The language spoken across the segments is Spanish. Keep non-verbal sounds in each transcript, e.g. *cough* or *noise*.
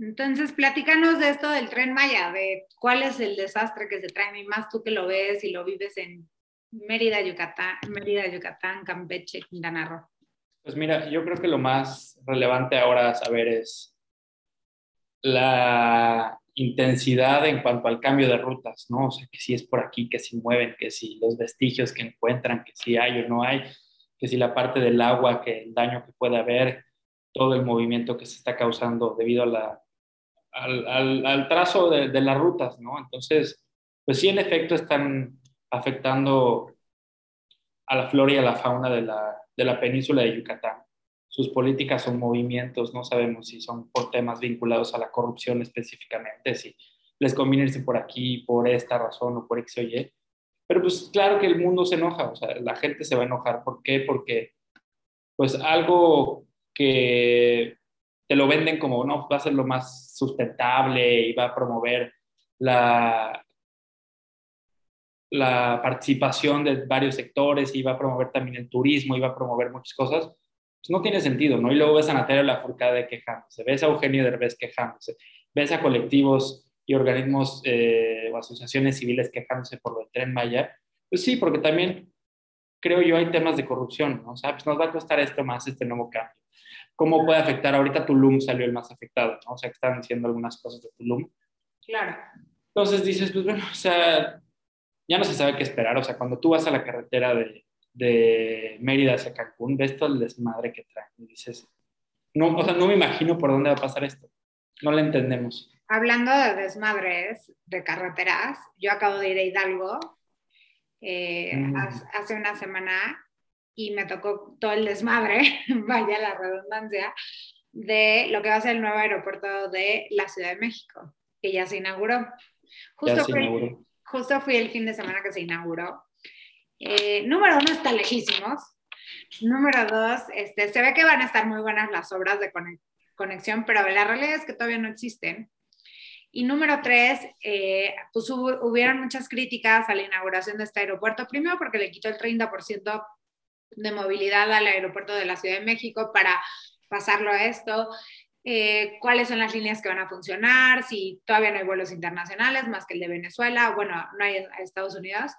Entonces, platícanos de esto del tren Maya, de cuál es el desastre que se trae, y más tú que lo ves y lo vives en Mérida, Yucatán, Mérida, Yucatán, Campeche, Quintana Roo. Pues mira, yo creo que lo más relevante ahora saber es la intensidad en cuanto al cambio de rutas, ¿no? O sea, que si es por aquí, que si mueven, que si los vestigios que encuentran, que si hay o no hay, que si la parte del agua, que el daño que puede haber, todo el movimiento que se está causando debido a la, al, al, trazo de, de, las rutas, ¿no? Entonces, pues sí, en efecto están afectando a la flora y a la fauna de la, de la península de Yucatán. Sus políticas o movimientos, no sabemos si son por temas vinculados a la corrupción específicamente, si les conviene irse por aquí por esta razón o por X o Y. Pero pues claro que el mundo se enoja, o sea, la gente se va a enojar. ¿Por qué? Porque pues algo que te lo venden como, no, va a ser lo más sustentable y va a promover la, la participación de varios sectores y va a promover también el turismo y va a promover muchas cosas, pues no tiene sentido, ¿no? Y luego ves a Natalia Lafourcade quejándose, ves a Eugenio Derbez quejándose, ves a colectivos y organismos eh, o asociaciones civiles quejándose por del Tren Maya, pues sí, porque también creo yo hay temas de corrupción, ¿no? O sea, pues nos va a costar esto más, este nuevo cambio. ¿Cómo puede afectar? Ahorita Tulum salió el más afectado, ¿no? O sea, que estaban diciendo algunas cosas de Tulum. Claro. Entonces dices, pues bueno, o sea, ya no se sabe qué esperar. O sea, cuando tú vas a la carretera de, de Mérida hacia Cancún, ves todo el desmadre que trae. Y dices, no, o sea, no me imagino por dónde va a pasar esto. No lo entendemos. Hablando de desmadres de carreteras, yo acabo de ir a Hidalgo eh, mm. hace una semana y me tocó todo el desmadre, *laughs* vaya la redundancia, de lo que va a ser el nuevo aeropuerto de la Ciudad de México, que ya se inauguró. Justo, Fui, justo fui el fin de semana que se inauguró. Eh, número uno, está lejísimos. Número dos, este, se ve que van a estar muy buenas las obras de conexión, pero la realidad es que todavía no existen. Y número tres, eh, pues hubieron muchas críticas a la inauguración de este aeropuerto, primero porque le quitó el 30% de movilidad al aeropuerto de la Ciudad de México para pasarlo a esto, eh, cuáles son las líneas que van a funcionar, si todavía no hay vuelos internacionales más que el de Venezuela, bueno, no hay a Estados Unidos.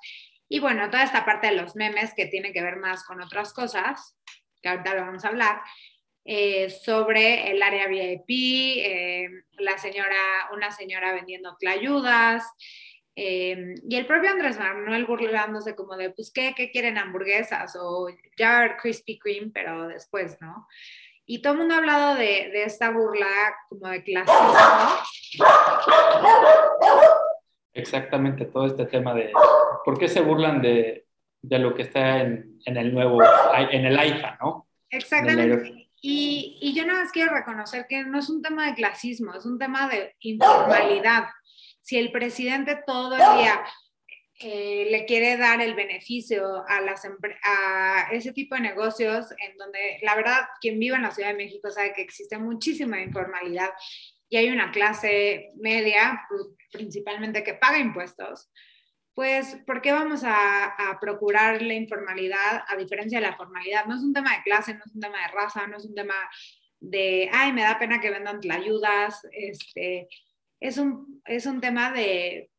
Y bueno, toda esta parte de los memes que tiene que ver más con otras cosas, que ahorita lo vamos a hablar, eh, sobre el área VIP, eh, la señora, una señora vendiendo tlayudas, Em, y el propio Andrés Manuel burlándose como de, pues, ¿qué, qué quieren hamburguesas? O ya Krispy Kreme, pero después, ¿no? Y todo el mundo ha hablado de, de esta burla como de clasismo. Exactamente, todo este tema de por qué se burlan de, de lo que está en, en, el nuevo, en el AIFA, ¿no? Exactamente. Y, y yo nada más quiero reconocer que no es un tema de clasismo, es un tema de informalidad si el presidente todo el día eh, le quiere dar el beneficio a, las a ese tipo de negocios, en donde la verdad quien vive en la Ciudad de México sabe que existe muchísima informalidad y hay una clase media, principalmente que paga impuestos, pues ¿por qué vamos a, a, procurar la informalidad a diferencia de la formalidad? No es un tema de clase, no es un tema de raza, no es un tema de, ay, me da pena que vendan ayudas, este, es un, es un tema de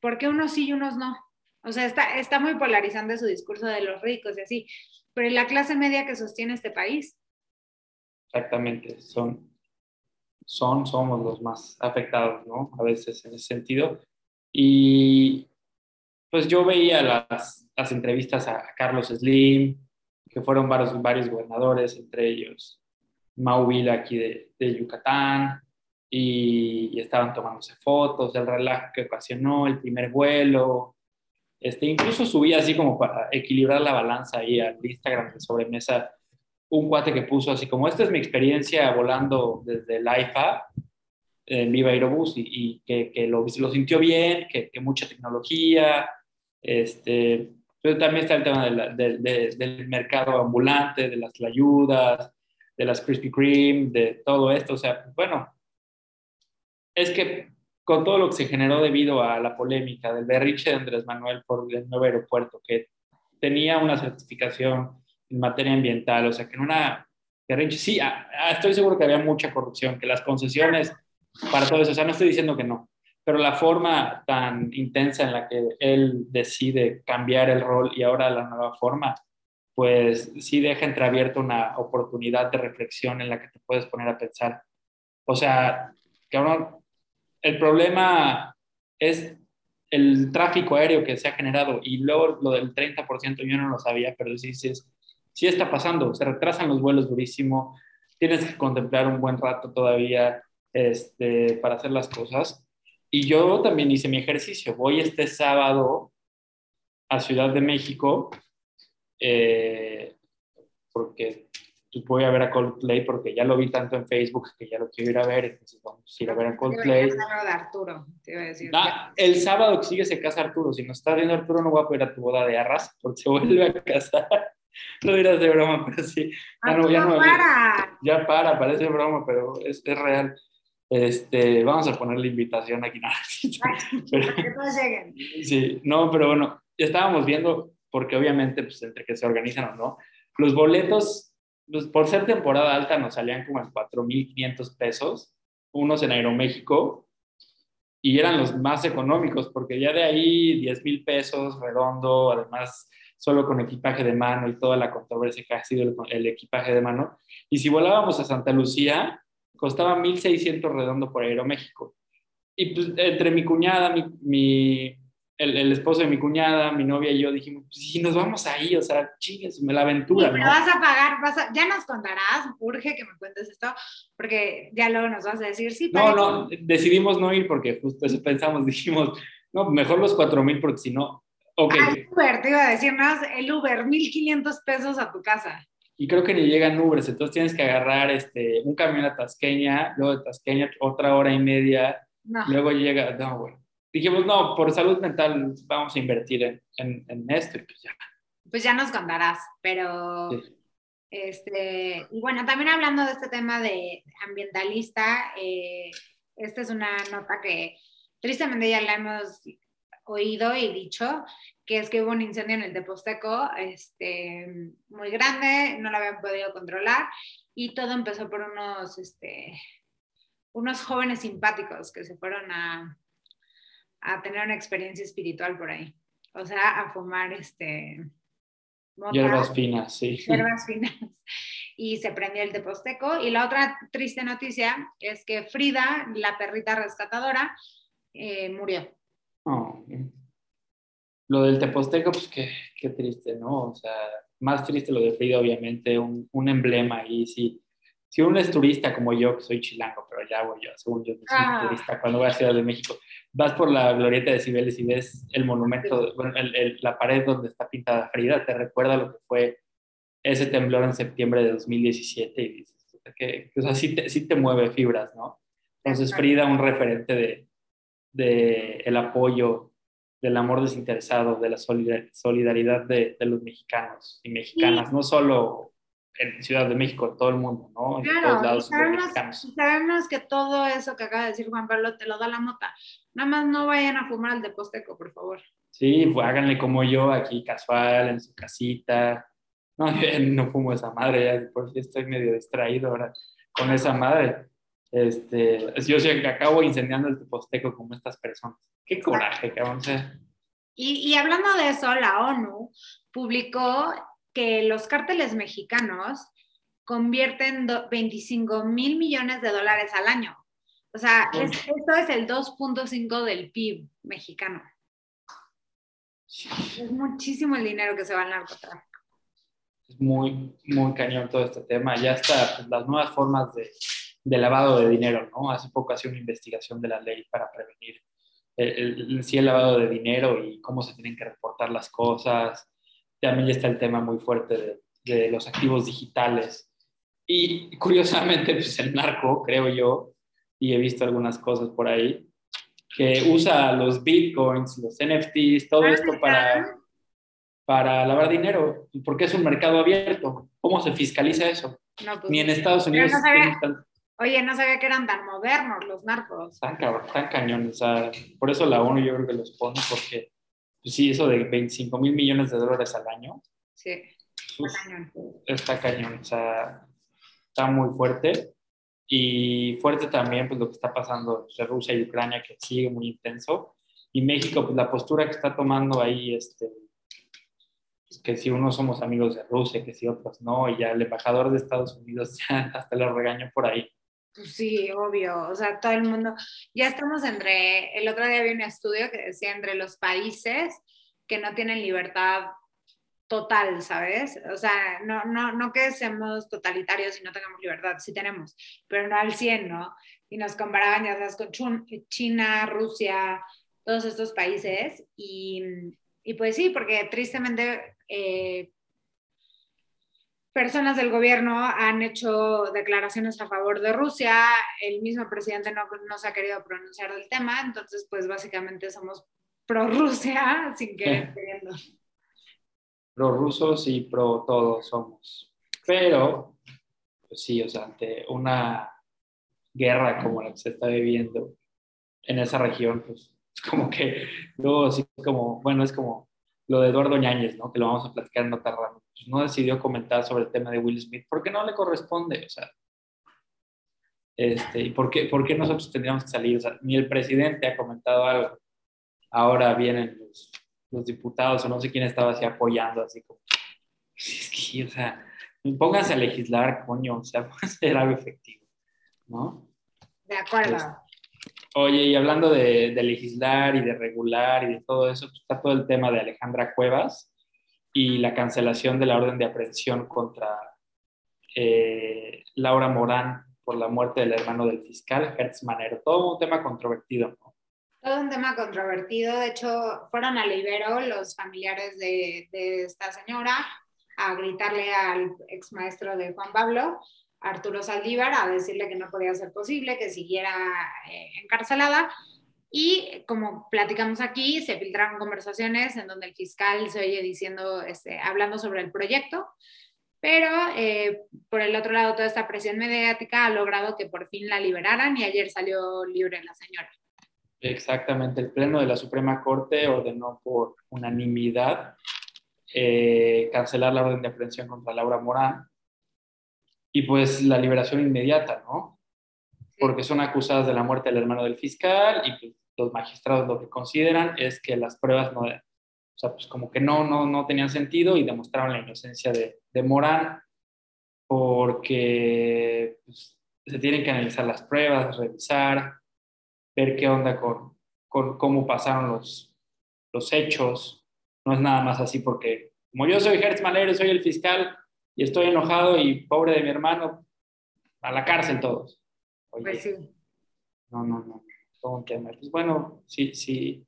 por qué unos sí y unos no. O sea, está, está muy polarizante su discurso de los ricos y así, pero la clase media que sostiene este país. Exactamente, son, son, somos los más afectados, ¿no? A veces en ese sentido. Y pues yo veía las, las entrevistas a, Carlos Slim, que fueron varios, varios gobernadores, entre ellos Mau Vila aquí de, de Yucatán, y, estaban tomándose fotos del relajo que ocasionó el primer vuelo. Este, incluso subí así como para equilibrar la balanza ahí al Instagram de sobremesa un cuate que puso así como, esta es mi experiencia volando desde el IFA en Viva Aerobús y, y que, que lo, lo, sintió bien, que, que, mucha tecnología, este, pero también está el tema de de, del mercado ambulante, de las ayudas, de las Krispy Kreme, de todo esto, o sea, bueno, es que con todo lo que se generó debido a la polémica del berriche de Andrés Manuel por el nuevo aeropuerto, que tenía una certificación en materia ambiental, o sea, que en una berrinche, sí, estoy seguro que había mucha corrupción, que las concesiones para todo eso. O sea, no estoy diciendo que no, pero la forma tan intensa en la que él decide cambiar el rol y ahora la nueva forma, pues sí deja entreabierta una oportunidad de reflexión en la que te puedes poner a pensar. O sea, cabrón, el problema es el tráfico aéreo que se ha generado y luego lo del 30% yo no lo sabía, pero sí, sí, sí está pasando, se retrasan los vuelos durísimo, tienes que contemplar un buen rato todavía este, para hacer las cosas. Y yo también hice mi ejercicio, voy este sábado a Ciudad de México, eh, porque pues voy a ver a Coldplay porque ya lo vi tanto en Facebook que ya lo quiero ir a ver, entonces vamos a ir a ver a Coldplay. de Arturo, te iba a decir. Ah, el sábado que sigue se casa Arturo, si no está viendo Arturo no voy a poder a tu boda de arras porque se vuelve a casar. *laughs* No dirás de broma, pero sí. Ya, no, ya, no, para. Ya para, parece broma, pero es, es real. Este, vamos a poner la invitación aquí. No, *laughs* pero, que todos lleguen. Sí, no, pero bueno, ya estábamos viendo, porque obviamente, pues entre que se organizan o no, los boletos pues, por ser temporada alta nos salían como en 4.500 pesos, unos en Aeroméxico, y eran los más económicos, porque ya de ahí 10 mil pesos redondo, además solo con equipaje de mano y toda la controversia que ha sido el, equipaje de mano. Y si volábamos a Santa Lucía, costaba 1.600 redondo por Aeroméxico. Y pues entre mi cuñada, mi, mi el, esposo de mi cuñada, mi novia y yo dijimos, pues sí, nos vamos ahí, o sea, chingues, me la aventura. pero vas a pagar, vas a, ya nos contarás, urge que me cuentes esto, porque ya luego nos vas a decir, sí. No, no, decidimos no ir porque justo eso pensamos, *laughs* dijimos, no, mejor los cuatro mil porque si no, ok. Ah, el Uber, te iba a decir más, el Uber, 1500 pesos a tu casa. Y creo que ni llegan Ubers, entonces tienes que agarrar este, un camión a Tasqueña, luego de Tasqueña otra hora y media, luego llega, no, bueno dijimos, no, por salud mental vamos a invertir en, en, esto y pues ya. Pues ya nos contarás, pero... Este, y bueno, también hablando de este tema de ambientalista, eh, esta es una nota que tristemente ya la hemos oído y dicho, que es que hubo un incendio en el Deposteco este, muy grande, no lo habían podido controlar y todo empezó por unos, este, unos jóvenes simpáticos que se fueron a, a tener una experiencia espiritual por ahí. O sea, a fumar este... hierbas finas, sí. Hierbas finas. *laughs* Y se prendió el teposteco. Y la otra triste noticia es que Frida, la perrita rescatadora, eh, murió. Oh, lo del teposteco, pues qué, qué, triste, ¿no? O sea, más triste lo de Frida, obviamente, un, un emblema ahí, sí si uno es turista como yo, que soy chilango, pero ya voy yo, según yo, soy ah. turista, cuando voy a Ciudad de México, vas por la glorieta de Cibeles y ves el monumento, bueno, la pared donde está pintada Frida, te recuerda lo que fue ese temblor en septiembre de 2017 y dices, que, o sea, sí te, sí te mueve fibras, ¿no? Entonces Frida, un referente de, de el apoyo, del amor desinteresado, de la solidaridad de, de los mexicanos y mexicanas, no solo en Ciudad de México, en todo el mundo, ¿no? En todos lados sabemos, sabemos, que todo eso que acaba de decir Juan Pablo te lo da la mota. Nada más no vayan a fumar al de Posteco, por favor. Sí, pues háganle como yo, aquí casual, en su casita. No, *laughs* no fumo esa madre, ya por si estoy medio distraído ahora con esa madre. Este, yo sí acabo incendiando el Posteco como estas personas. Qué coraje, cabrón. Y, y hablando de eso, la ONU publicó que los cárteles mexicanos convierten 25 mil millones de dólares al año. O sea, esto es el 2.5 del PIB mexicano. Es muchísimo el dinero que se va al narcotráfico. Es muy, muy cañón todo este tema. Ya está pues, las nuevas formas de, de, lavado de dinero, ¿no? Hace poco hacía una investigación de la ley para prevenir el, el, el lavado de dinero y cómo se tienen que reportar las cosas, también está el tema muy fuerte de, los activos digitales. Y curiosamente, *laughs* pues el narco, creo yo, y he visto algunas cosas por ahí, que usa los bitcoins, los NFTs, todo esto para, para lavar dinero, porque es un mercado abierto. ¿Cómo se fiscaliza eso? Pues, Ni en Estados Unidos. Oye, no sabía que eran tan modernos los narcos. Tan, tan cañones. por eso la ONU yo creo que los pone, porque pues sí, eso de 25 mil millones de dólares al año. Sí, está cañón. Está cañón, o sea, está muy fuerte. y fuerte también pues lo que está pasando entre Rusia y Ucrania, que sigue muy intenso, y México, pues la postura que está tomando ahí, este, pues, que si unos somos amigos de Rusia, que si otros no, y ya el embajador de Estados Unidos *laughs* ya hasta lo regañó por ahí. Pues sí, obvio, o sea, todo el mundo, ya estamos entre, el otro día vi un estudio que decía entre los países que no tienen libertad total, ¿sabes? O sea, no, no, no que seamos totalitarios y no tengamos libertad, sí tenemos, pero no al 100, ¿no? Y nos comparaban, ya sabes, con China, Rusia, todos estos países. Y, y pues sí, porque tristemente eh, personas del gobierno han hecho declaraciones a favor de Rusia, el mismo presidente no, no se ha querido pronunciar del tema, entonces pues básicamente somos pro Rusia *laughs* sin querer *laughs* queriendo pro rusos y pro todos somos. Pero, pues sí, o sea, ante una guerra como la que se está viviendo en esa región, pues es como que luego sí, como, bueno, es como lo de Eduardo Ñáñez, ¿no? Que lo vamos a platicar en otra rama. Pues no decidió comentar sobre el tema de Will Smith porque no le corresponde, o sea. Este, ¿Y por qué, por qué nosotros tendríamos que salir? O sea, ni el presidente ha comentado algo. Ahora vienen los los diputados o no sé quién estaba así apoyando, así como, es que, o sea, pónganse a legislar, coño, o sea, *laughs* va a ser algo efectivo, ¿no? De acuerdo. Pues, oye, y hablando de, legislar y de regular y de todo eso, pues, está todo el tema de Alejandra Cuevas y la cancelación de la orden de aprehensión contra eh, Laura Morán por la muerte del hermano del fiscal, Hertz Manero. Todo un tema controvertido, ¿no? Todo un tema controvertido. De hecho, fueron a Ibero los familiares de, esta señora a gritarle al ex maestro de Juan Pablo, Arturo Saldívar, a decirle que no podía ser posible, que siguiera eh, encarcelada. Y como platicamos aquí, se filtraron conversaciones en donde el fiscal se oye diciendo, este, hablando sobre el proyecto, pero eh, por el otro lado, toda esta presión mediática ha logrado que por fin la liberaran y ayer salió libre la señora. Exactamente, el Pleno de la Suprema Corte ordenó por unanimidad eh, cancelar la orden de aprehensión contra Laura Morán y pues la liberación inmediata, ¿no? Porque son acusadas de la muerte del hermano del fiscal y pues, los magistrados lo que consideran es que las pruebas no, o sea, pues como que no, no, no tenían sentido y demostraron la inocencia de, de Morán porque pues, se tienen que analizar las pruebas, revisar, ver qué onda con, con cómo pasaron los, los hechos. No es nada más así porque, como yo soy Hertz Malero, soy el fiscal y estoy enojado y pobre de mi hermano, a la cárcel todos. pues sí. No, no, no. Todo un tema. Pues bueno, sí, sí.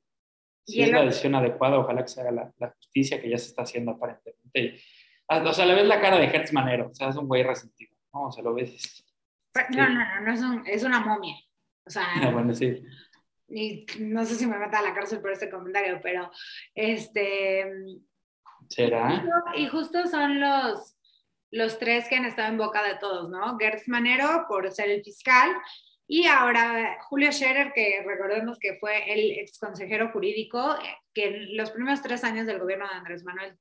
Si es la decisión adecuada, ojalá que se haga la, la, justicia que ya se está haciendo aparentemente. Ah, o sea, le ves la cara de Hertz Manero, o sea, es un güey resentido, ¿no? O sea, lo ves. No, no, no, no es, un, es una momia. O sea, *laughs* bueno, sí. Y no sé si me meta a la cárcel por este comentario, pero este. ¿Será? Y justo son los, los tres que han estado en boca de todos, ¿no? Gertz Manero por ser el fiscal y ahora Julio Scherer, que recordemos que fue el ex consejero jurídico, eh, que en los primeros tres años del gobierno de Andrés Manuel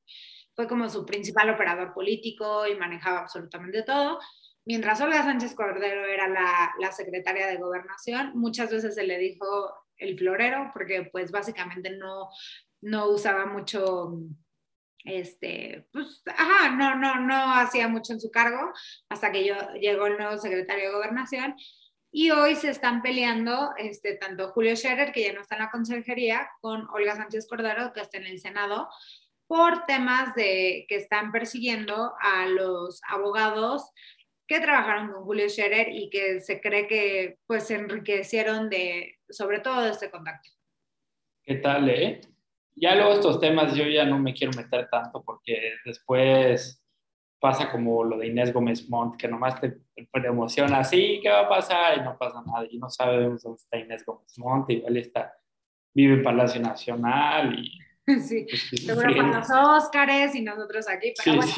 fue como su principal operador político y manejaba absolutamente todo mientras Olga Sánchez Cordero era la, secretaria de gobernación, muchas veces se le dijo el florero, porque pues básicamente no, no usaba mucho, este, pues, ajá, no, no, no hacía mucho en su cargo hasta que yo, llegó el nuevo secretario de gobernación. Y hoy se están peleando este, tanto Julio Scherer, que ya no está en la consejería, con Olga Sánchez Cordero, que está en el Senado, por temas de que están persiguiendo a los abogados que trabajaron con Julio Scherer y que se cree que pues se enriquecieron de, sobre todo de este contacto. ¿Qué tal, eh? Ya luego estos temas yo ya no me quiero meter tanto porque después pasa como lo de Inés Gómez Montt, que nomás te, te emociona, sí, ¿qué va a pasar? Y no pasa nada, y no sabemos dónde está Inés Gómez Montt, igual está, vive en Palacio Nacional y *laughs* Sí, seguro con los Óscares y nosotros aquí, pero bueno,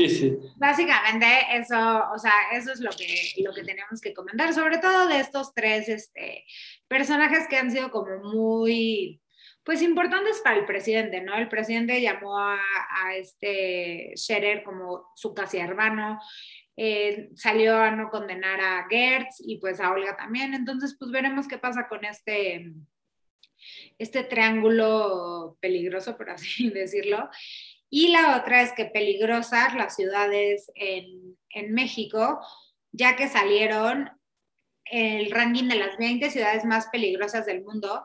básicamente eso, o sea, eso es lo que, lo que tenemos que comentar, sobre todo de estos tres este, personajes que han sido como muy, pues importantes para el presidente, ¿no? El presidente llamó a, a este Scherer como su casi hermano, eh, salió a no condenar a Gertz y pues a Olga también. Entonces, pues veremos qué pasa con este, este triángulo peligroso, por así *laughs* decirlo. Y la otra es que peligrosas las ciudades en, en México, ya que salieron el ranking de las 20 ciudades más peligrosas del mundo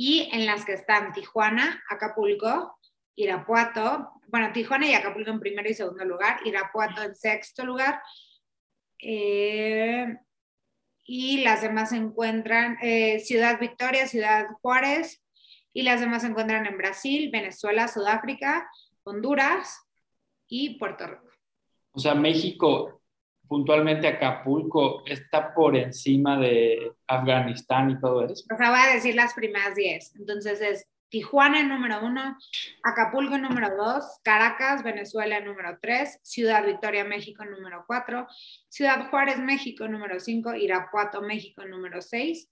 y en las que están Tijuana, Acapulco, Irapuato, bueno, Tijuana y Acapulco en primero y segundo lugar, Irapuato en sexto lugar, eh, y las demás se encuentran eh, Ciudad Victoria, Ciudad Juárez, y las demás se encuentran en Brasil, Venezuela, Sudáfrica, Honduras y Puerto Rico. O sea, México, puntualmente Acapulco, está por encima de Afganistán y todo eso. O sea, voy a decir las primeras 10. Entonces es Tijuana número uno, Acapulco en número dos, Caracas, Venezuela en número tres, Ciudad Victoria, México número cuatro, Ciudad Juárez, México número cinco, Irapuato, México número seis,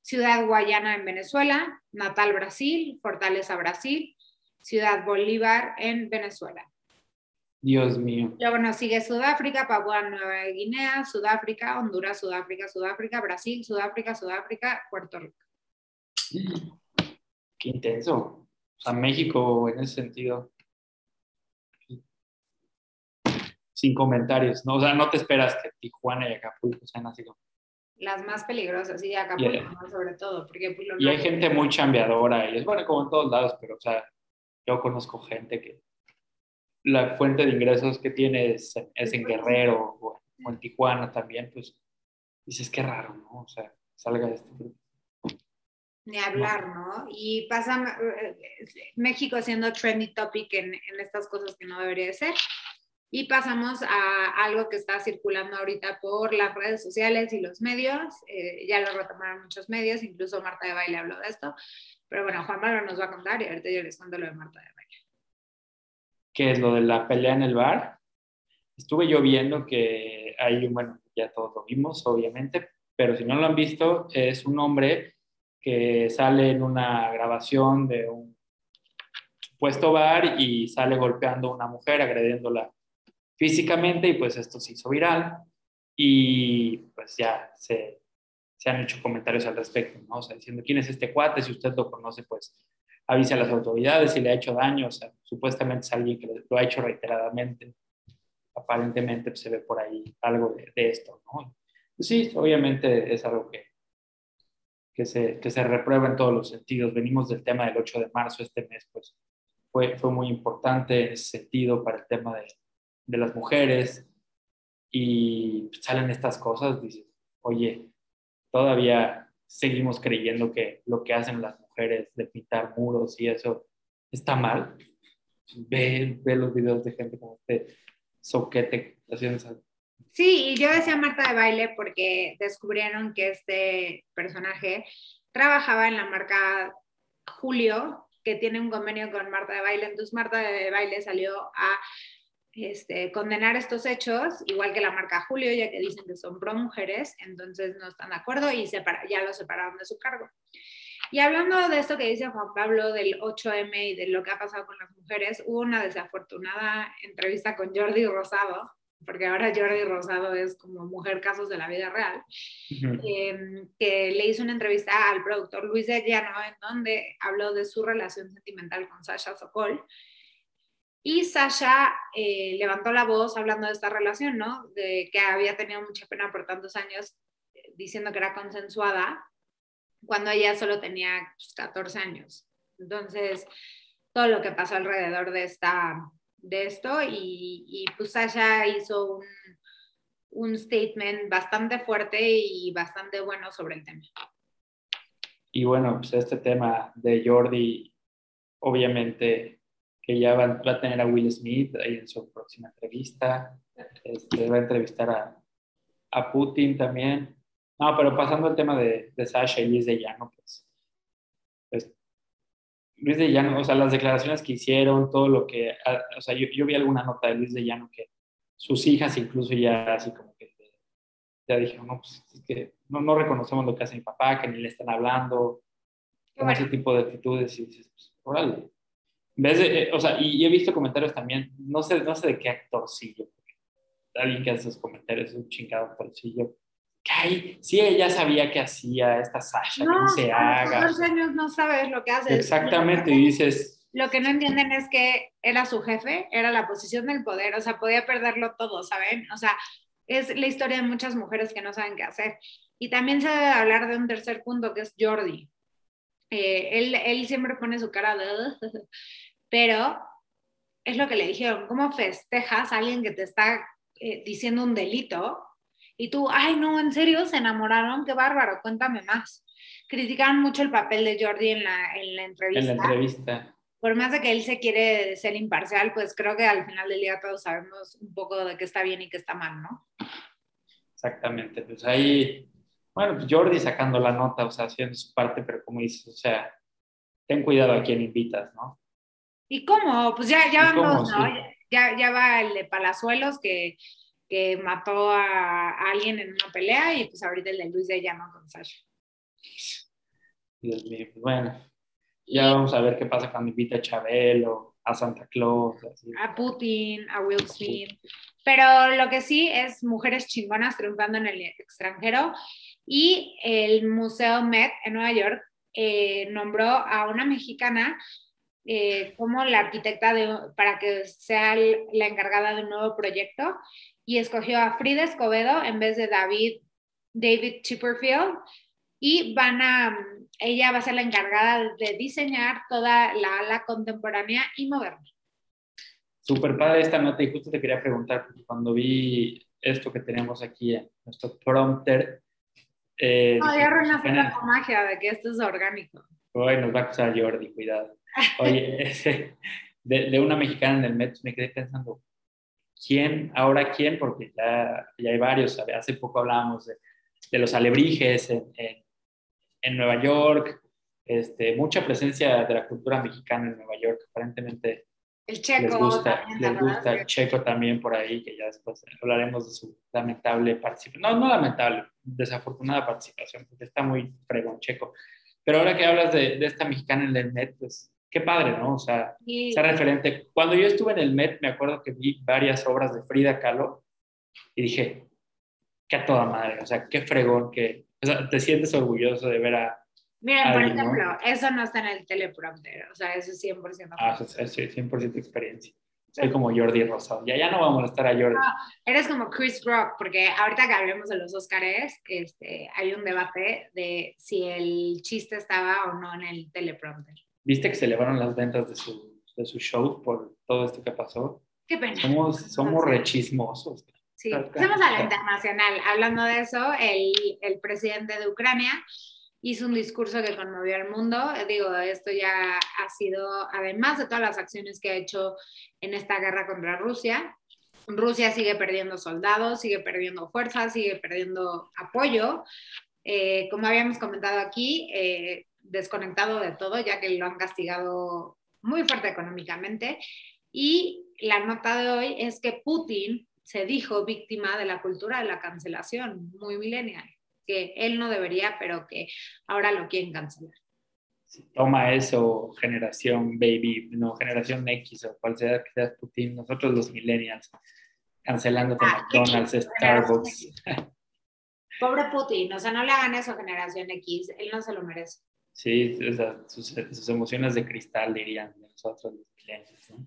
Ciudad Guayana en Venezuela, Natal, Brasil, Fortaleza, Brasil, Ciudad Bolívar en Venezuela. Dios mío. Luego nos sigue Sudáfrica, Papua Nueva Guinea, Sudáfrica, Honduras, Sudáfrica, Sudáfrica, Brasil, Sudáfrica, Sudáfrica, Puerto Rico. Qué intenso. O sea, México en ese sentido. Sin comentarios, ¿no? O sea, no te esperas que Tijuana y Acapulco sean así como. Las más peligrosas, sí, Acapulco, sobre todo. Porque pues, y hay gente muy chambeadora y es bueno, como en todos lados, pero, o sea, yo conozco gente que la fuente de ingresos que tiene es, en Guerrero o, en Tijuana también, pues dices qué raro, ¿no? O sea, salga de este grupo ni hablar, ¿no? Y pasa eh, México siendo trendy topic en, en, estas cosas que no debería de ser. Y pasamos a algo que está circulando ahorita por las redes sociales y los medios. Eh, ya lo retomaron muchos medios, incluso Marta de Baile habló de esto. Pero bueno, Juan Pablo nos va a contar y ahorita yo les cuento lo de Marta de Baile. ¿Qué es lo de la pelea en el bar? Estuve yo viendo que hay, bueno, ya todos lo vimos, obviamente, pero si no lo han visto, es un hombre que sale en una grabación de un supuesto bar y sale golpeando a una mujer, agrediéndola físicamente y pues esto se hizo viral y pues ya se, se han hecho comentarios al respecto, ¿no? O sea, diciendo quién es este cuate, si usted lo conoce, pues avise a las autoridades si le ha hecho daño, o sea, supuestamente es alguien que lo ha hecho reiteradamente, aparentemente pues, se ve por ahí algo de, de esto, ¿no? Pues sí, obviamente es algo que que se, que se reprueba en todos los sentidos. Venimos del tema del 8 de marzo, este mes pues fue, fue muy importante en ese sentido para el tema de, de las mujeres y salen estas cosas, dices, oye, todavía seguimos creyendo que lo que hacen las mujeres de pintar muros y eso está mal. Ve, ve los videos de gente como este soquete haciendo Sí, y yo decía Marta de baile porque descubrieron que este personaje trabajaba en la marca Julio, que tiene un convenio con Marta de baile. Entonces Marta de baile salió a este, condenar estos hechos, igual que la marca Julio, ya que dicen que son pro mujeres, entonces no están de acuerdo y ya lo separaron de su cargo. Y hablando de esto que dice Juan Pablo del 8M y de lo que ha pasado con las mujeres, hubo una desafortunada entrevista con Jordi Rosado, porque ahora Jordi Rosado es como mujer casos de la vida real, em, que le hizo una entrevista al productor Luis de Llano, en donde habló de su relación sentimental con Sasha Sokol. Y Sasha eh, levantó la voz hablando de esta relación, ¿no? De que había tenido mucha pena por tantos años, eh, diciendo que era consensuada, cuando ella solo tenía 14 pues, años. Entonces, todo lo que pasó alrededor de esta de esto y, y pues Sasha hizo un, un statement bastante fuerte y bastante bueno sobre el tema. Y bueno, pues este tema de Jordi, obviamente que ya va, a tener a Will Smith ahí en su próxima entrevista, este, va a entrevistar a, a, Putin también. No, pero pasando al tema de, de Sasha y Luis de Llano, pues Luis de Llano, o sea, las declaraciones que hicieron, todo lo que, ah, o sea, yo, yo, vi alguna nota de Luis de Llano que sus hijas incluso ya así como que ya dijeron, no, pues es que no, no reconocemos lo que hace mi papá, que ni le están hablando, con ese tipo de actitudes y dices, pues, órale. En vez de, eh, o sea, y, he visto comentarios también, no sé, no sé de qué actorcillo, alguien que hace esos comentarios es un chingado bolsillo. Ay, sí, ella sabía que hacía esta Sasha, no, que no se haga. A años no sabes lo que hace. Exactamente, y dices. Lo que no entienden es que era su jefe, era la posición del poder, o sea, podía perderlo todo, ¿saben? O sea, es la historia de muchas mujeres que no saben qué hacer. Y también se debe hablar de un tercer punto que es Jordi. Eh, él, él siempre pone su cara de... *laughs* Pero es lo que le dijeron, ¿cómo festejas a alguien que te está eh, diciendo un delito? Y tú, ay, no, en serio, se enamoraron, qué bárbaro, cuéntame más. Criticaron mucho el papel de Jordi en la, en la entrevista. En la entrevista por más de que él se quiere ser imparcial, pues creo que al final del día todos sabemos un poco de qué está bien y qué está mal, ¿no? Exactamente, pues ahí, bueno, pues Jordi sacando la nota, o sea, haciendo su parte, pero como dices, o sea, ten cuidado a quién invitas, ¿no? ¿Y cómo? Pues ya, ya vamos, ¿no? Ya, ya va el de Palazuelos que, que mató a, alguien en una pelea y pues ahorita el de Luis de Llama con Sasha. Dios mío, pues bueno, ya vamos a ver qué pasa cuando invita a Chabelo, a Santa Claus. A Putin, a Will Smith. Pero lo que sí es mujeres chingonas triunfando en el extranjero. Y el Museo Met en Nueva York eh, nombró a una mexicana eh, como la arquitecta de, para que sea la encargada de un nuevo proyecto y escogió a Frida Escobedo en vez de David, David Chipperfield y van a, ella va a ser la encargada de diseñar toda la ala contemporánea y moderna. Súper padre esta nota y justo te quería preguntar, cuando vi esto que tenemos aquí, en nuestro prompter... Eh, no, ya arruinaste la magia de que esto es orgánico. Hoy nos va a acusar Jordi, cuidado. *laughs* Oye, *laughs* ese, de, de, una mexicana en el Met, me quedé pensando, ¿quién, ahora quién? Porque ya, ya hay varios, hace poco hablábamos de, de los alebrijes en, en Nueva York, este, mucha presencia de la cultura mexicana en Nueva York, aparentemente. El checo. Les gusta, les gusta el checo también por ahí, que ya después hablaremos de su lamentable participación. No, no lamentable, desafortunada participación, porque está muy fregón checo. Pero ahora que hablas de, de esta mexicana en el Met, pues qué padre, ¿no? O sea, esa referente. Cuando yo estuve en el Met, me acuerdo que vi varias obras de Frida Kahlo y dije, qué a toda madre, o sea, qué fregón que o sea, te sientes orgulloso de ver a... Miren, por ejemplo, eso no está en el teleprompter, o sea, eso es 100%. Ah, eso es 100% experiencia. Soy como Jordi Rosado. Ya, ya no vamos a estar a Jordi. eres como Chris Rock, porque ahorita que hablemos de los Oscars, este, hay un debate de si el chiste estaba o no en el teleprompter. ¿Viste que se elevaron las ventas de su, de su show por todo esto que pasó? Qué pena. Somos, somos rechismosos. Sí, pasemos a la internacional. Hablando de eso, el, el, presidente de Ucrania hizo un discurso que conmovió al mundo. Digo, esto ya ha sido, además de todas las acciones que ha hecho en esta guerra contra Rusia, Rusia sigue perdiendo soldados, sigue perdiendo fuerzas, sigue perdiendo apoyo. Eh, como habíamos comentado aquí, eh, desconectado de todo, ya que lo han castigado muy fuerte económicamente. Y la nota de hoy es que Putin se dijo víctima de la cultura de la cancelación, muy millennial, que él no debería, pero que ahora lo quieren cancelar. toma eso, generación baby, no, generación X o cual sea que sea Putin, nosotros los millennials, cancelando ah, McDonald's, Starbucks. Pobre Putin, o sea, no le hagan eso a generación X, él no se lo merece. Sí, sus, sus, emociones de cristal dirían nosotros los millennials, ¿no?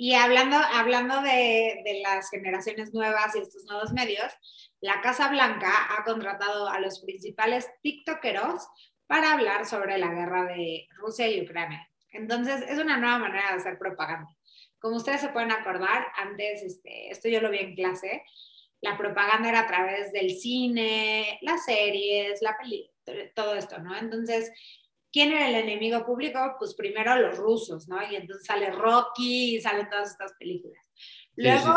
Y hablando, hablando de, de, las generaciones nuevas y estos nuevos medios, la Casa Blanca ha contratado a los principales TikTokeros para hablar sobre la guerra de Rusia y Ucrania. Entonces, es una nueva manera de hacer propaganda. Como ustedes se pueden acordar, antes, este, esto yo lo vi en clase, la propaganda era a través del cine, las series, la peli, todo esto, ¿no? Entonces, ¿Quién era el enemigo público? Pues primero los rusos, ¿no? Y entonces sale Rocky y salen todas estas películas. Luego,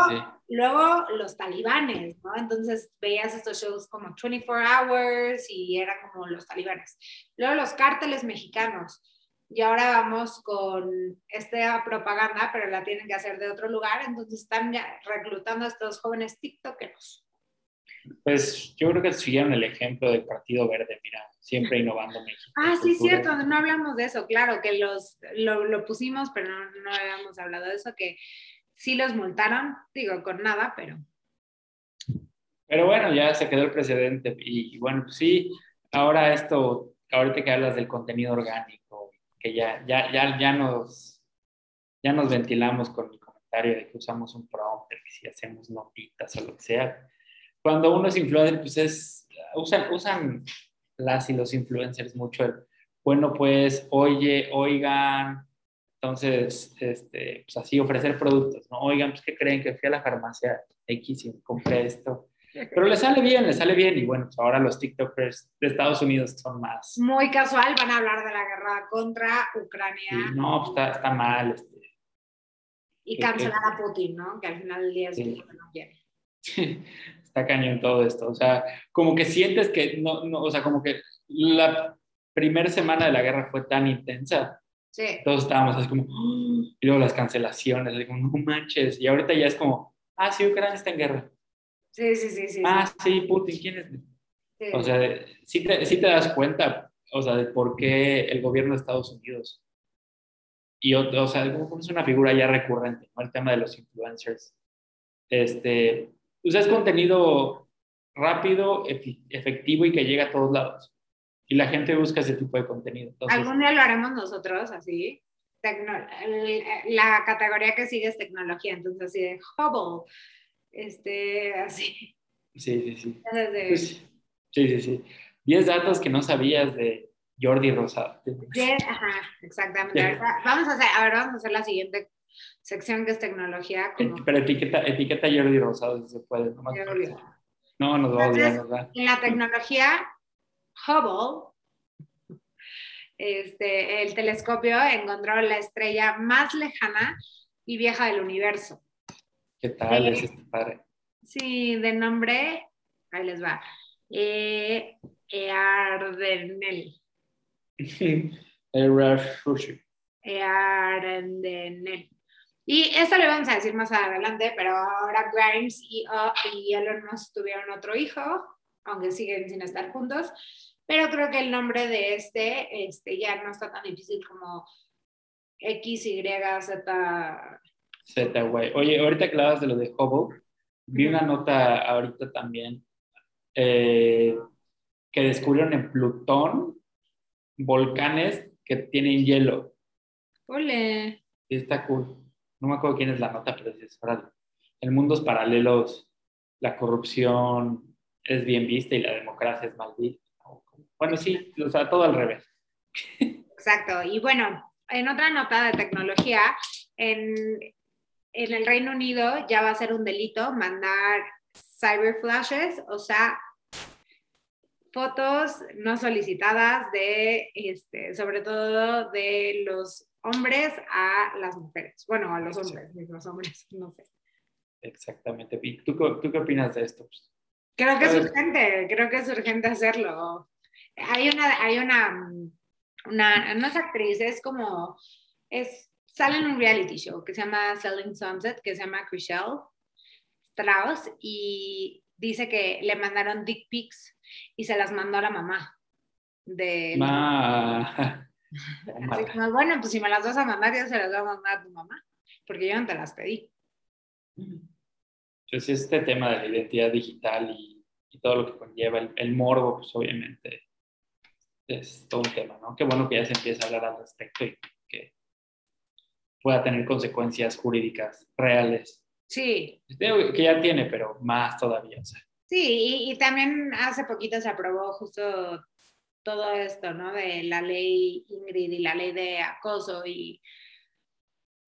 luego los talibanes, ¿no? Entonces veías estos shows como 24 Hours y eran como los talibanes. Luego los cárteles mexicanos. Y ahora vamos con esta propaganda, pero la tienen que hacer de otro lugar. Entonces están ya reclutando a estos jóvenes TikTokers. Pues yo creo que siguieron el ejemplo del Partido Verde, mira, siempre innovando México. Ah, sí, cierto, no hablamos de eso, claro, que los, lo, lo pusimos, pero no, no, habíamos hablado de eso, que sí los multaron, digo, con nada, pero... Pero bueno, ya se quedó el precedente y, bueno, pues sí, ahora esto, ahorita que hablas del contenido orgánico, que ya, ya, ya, ya nos, ya nos ventilamos con el comentario de que usamos un prompter, que si hacemos notitas o lo que sea. Cuando uno es influencer, pues es, usan, usan las y los influencers mucho el, bueno, pues, oye, oigan, entonces, este, pues así ofrecer productos, ¿no? Oigan, pues, ¿qué creen? Que fui a la farmacia X y compré esto. Pero le sale bien, le sale bien. Y bueno, pues ahora los TikTokers de Estados Unidos son más. Muy casual, van a hablar de la guerra contra Ucrania. no, pues está, está mal. Este. Y cancelar a Putin, ¿no? Que al final del día es lo que no quiere. *laughs* está cañón todo esto. O sea, como que sientes que, no, no, o sea, como que la primera semana de la guerra fue tan intensa Sí. Todos estábamos así como, ¡Ah! y luego las cancelaciones, así como, no manches. Y ahorita ya es como, ah, sí, Ucrania está en guerra. Sí, sí, sí. sí ah, sí, Putin, ¿quién es? O sea, sí te, sí te das cuenta, o sea, de por qué el gobierno de Estados Unidos y, o, sea, es una figura ya recurrente, ¿no? El tema de los influencers. Este, pues es contenido rápido, efectivo y que llega a todos lados y la gente busca ese tipo de contenido. Algún día lo haremos nosotros, así. la categoría que sigue es tecnología, entonces así de Hubble, este, así. Sí, sí, sí. Pues, sí, sí, sí. Diez datos que no sabías de Jordi Rosado. ajá, exactamente. vamos a hacer, a ver, vamos a hacer la siguiente sección que es tecnología. Pero etiqueta, etiqueta Jordi Rosado si se puede. No, no nos va a olvidar, En la tecnología, Hubble, este, el telescopio encontró la estrella más lejana y vieja del universo. ¿Qué tal es este padre? Sí, de nombre, ahí les va, eh, Eardenel. *laughs* Eardenel. Y esto le vamos a decir más adelante, pero ahora Grimes y, uh, y Elon Musk tuvieron otro hijo, aunque siguen sin estar juntos. Pero creo que el nombre de este, este ya no está tan difícil como X, Y, Z. Z, güey. Oye, ahorita que hablabas de lo de Hubble, vi una nota ahorita también eh, que descubrieron en Plutón volcanes que tienen hielo. Ole. Y está cool. No me acuerdo quién es la nota, pero es ahora en mundos paralelos la corrupción es bien vista y la democracia es mal vista. Bueno, sí, o sea, todo al revés. *laughs* Exacto. Y bueno, en otra nota de tecnología, en, en el Reino Unido ya va a ser un delito mandar cyber flashes, o sea, fotos no solicitadas de, este, sobre todo de los hombres a las mujeres. Bueno, a los hombres, los hombres, *laughs* no sé. Exactamente. ¿Tú, ¿Tú qué opinas de esto? Creo que es urgente, creo que es urgente hacerlo. Hay una, hay una, una, no es actriz, es como, es, sale en un reality show que se llama Selling Sunset, que se llama Chriselle Strauss, y dice que le mandaron dick pics y se las mandó a la mamá. De *laughs* Así como, bueno, pues si me las vas a mandar, yo se las voy a mandar a tu mamá, porque yo no te las pedí. Pues este tema de la identidad digital y, todo lo que conlleva el, el morbo, pues obviamente es todo un tema, ¿no? Qué bueno que ya se empieza a hablar al respecto y que pueda tener consecuencias jurídicas reales. Sí. Que ya tiene, pero más todavía. Sí, y, también hace poquito se aprobó justo todo esto, ¿no? De la ley Ingrid y la ley de acoso y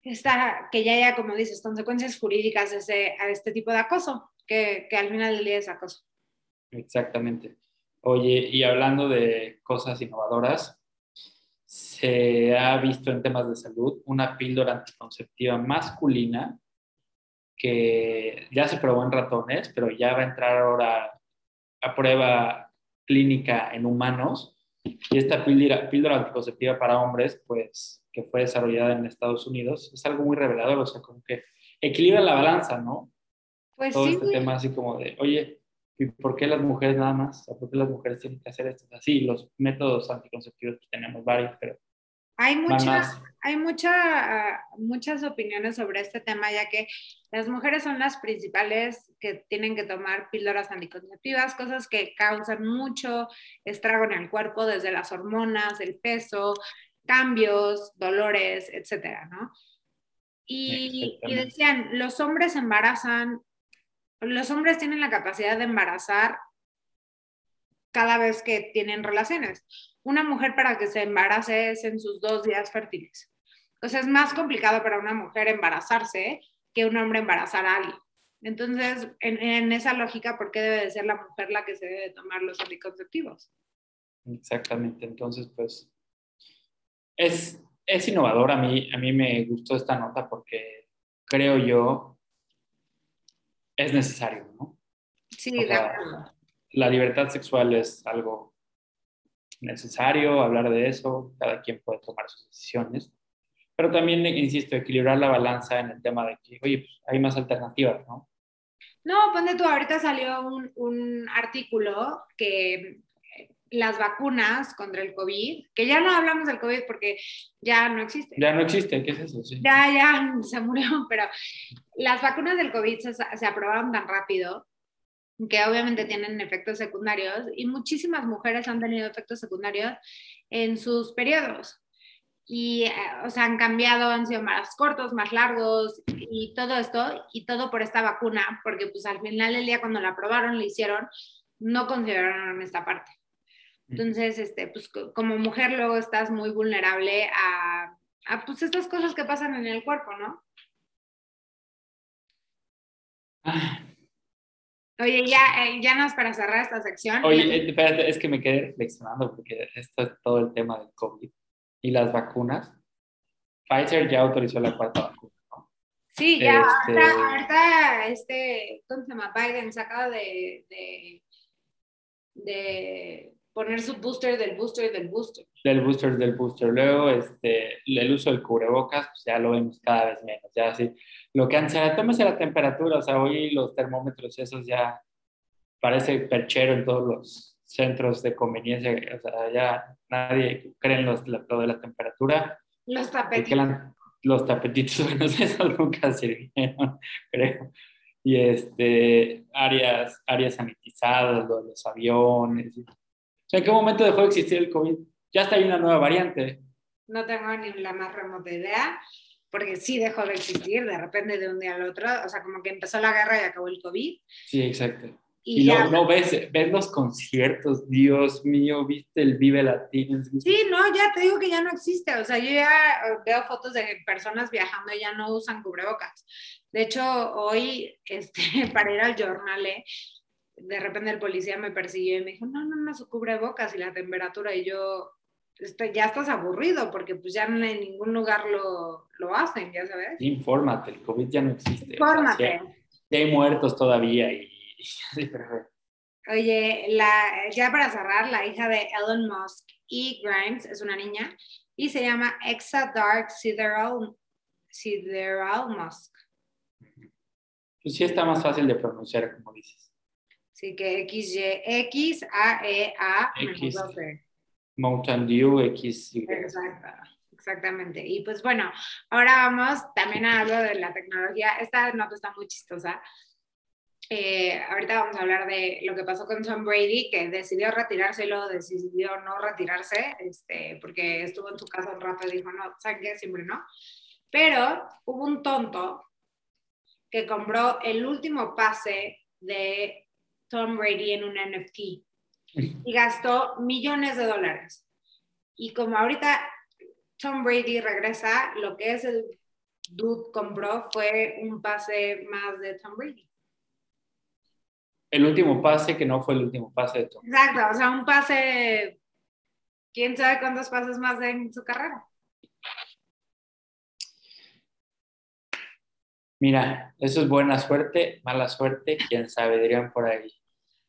está, que ya haya, como dices, consecuencias jurídicas ese, a este tipo de acoso, que, que al final del día es acoso. Exactamente. Oye, y hablando de cosas innovadoras, se ha visto en temas de salud una píldora anticonceptiva masculina que ya se probó en ratones, pero ya va a entrar ahora a prueba clínica en humanos. Y esta píldora, píldora anticonceptiva para hombres, pues, que fue desarrollada en Estados Unidos, es algo muy revelador, o sea, como que equilibra la balanza, ¿no? Pues Todo sí. este tema así como de, oye, ¿Y por qué las mujeres nada más? ¿Por qué las mujeres tienen que hacer esto? Así, los métodos anticonceptivos pues, tenemos varios, pero Hay muchas, hay mucha, muchas opiniones sobre este tema, ya que las mujeres son las principales que tienen que tomar píldoras anticonceptivas, cosas que causan mucho estrago en el cuerpo, desde las hormonas, el peso, cambios, dolores, etcétera, ¿no? Y, y decían, los hombres embarazan, los hombres tienen la capacidad de embarazar cada vez que tienen relaciones. Una mujer para que se embarace es en sus dos días fértiles. Entonces es más complicado para una mujer embarazarse que un hombre embarazar a alguien. Entonces, en, esa lógica, ¿por qué debe de ser la mujer la que se debe tomar los anticonceptivos? Exactamente. Entonces, pues, es, es innovador. A mí, a mí me gustó esta nota porque creo yo es necesario, ¿no? Sí, de acuerdo la libertad sexual es algo necesario, hablar de eso, cada quien puede tomar sus decisiones, pero también, insisto, equilibrar la balanza en el tema de que, oye, pues, hay más alternativas, ¿no? No, ponte tú, ahorita salió un, un artículo que eh, las vacunas contra el COVID, que ya no hablamos del COVID porque ya no existe. Ya no existe, ¿qué es eso? Sí. Ya, ya *laughs* se murió, pero las vacunas del COVID se, se aprobaron tan rápido que obviamente tienen efectos secundarios y muchísimas mujeres han tenido efectos secundarios en sus periodos. Y, eh, o sea, han cambiado, han sido más cortos, más largos y todo esto, y todo por esta vacuna, porque pues al final del día cuando la aprobaron, la hicieron, no consideraron esta parte. Entonces, este, pues como mujer luego estás muy vulnerable a, a pues estas cosas que pasan en el cuerpo, ¿no? Ah, Oye, ya, eh, ya nos para cerrar esta sección. Oye, eh, espérate, es que me quedé reflexionando porque esto es todo el tema del COVID y las vacunas. Pfizer ya autorizó la cuarta vacuna, ¿no? Sí, ya, este... ahorita, este, ¿cómo se llama? Biden de, de, de poner su booster del booster del booster. Del booster del booster. Luego, este, el uso del cubrebocas, pues ya lo vemos cada vez menos. Ya así, lo que antes era, tómese la temperatura, o sea, hoy los termómetros esos ya parece perchero en todos los centros de conveniencia, o sea, ya nadie cree en los, lo de la temperatura. Los tapetitos. los tapetitos, *laughs* bueno, esos nunca sirvieron, *laughs* creo. Y este, áreas, áreas sanitizadas, los aviones. Sea, ¿en qué momento dejó de existir el COVID? Ya está ahí una nueva variante. No tengo ni la más remota idea porque sí dejó de existir de repente de un día al otro, o sea, como que empezó la guerra y acabó el COVID. Sí, exacto. Y, luego no ves, ves los conciertos, Dios mío, viste el Vive Latino. Sí, no, ya te digo que ya no existe, o sea, yo ya veo fotos de personas viajando y ya no usan cubrebocas. De hecho, hoy, este, *laughs* para ir al jornal, eh, de repente el policía me persiguió y me dijo, no, no, no, su cubrebocas y la temperatura, y yo, este, ya estás aburrido porque pues ya en ningún lugar lo, lo hacen, ya sabes. Infórmate, el COVID ya no existe. Infórmate. hay muertos todavía y... *laughs* Oye, la, ya para cerrar, la hija de Elon Musk y Grimes es una niña y se llama Exa Dark Sideral, Sideral Musk. Pues sí está más fácil de pronunciar, como dices. Sí, que X, Y, X, A, E, A, X. Mountain Dew X. Exacto, exactamente. Y pues bueno, ahora vamos también a algo de la tecnología. Esta nota está muy chistosa. Eh, ahorita vamos a hablar de lo que pasó con Tom Brady, que decidió retirarse y luego decidió no retirarse, este, porque estuvo en su casa un rato y dijo, no, ¿saben qué? Siempre no. Pero hubo un tonto que compró el último pase de Tom Brady en un NFT y gastó millones de dólares. Y como ahorita Tom Brady regresa, lo que ese dude compró fue un pase más de Tom Brady. El último pase que no fue el último pase de Tom. Exacto, o sea, un pase, quién sabe cuántos pases más en su carrera. Mira, eso es buena suerte, mala suerte, quién sabe, dirían por ahí.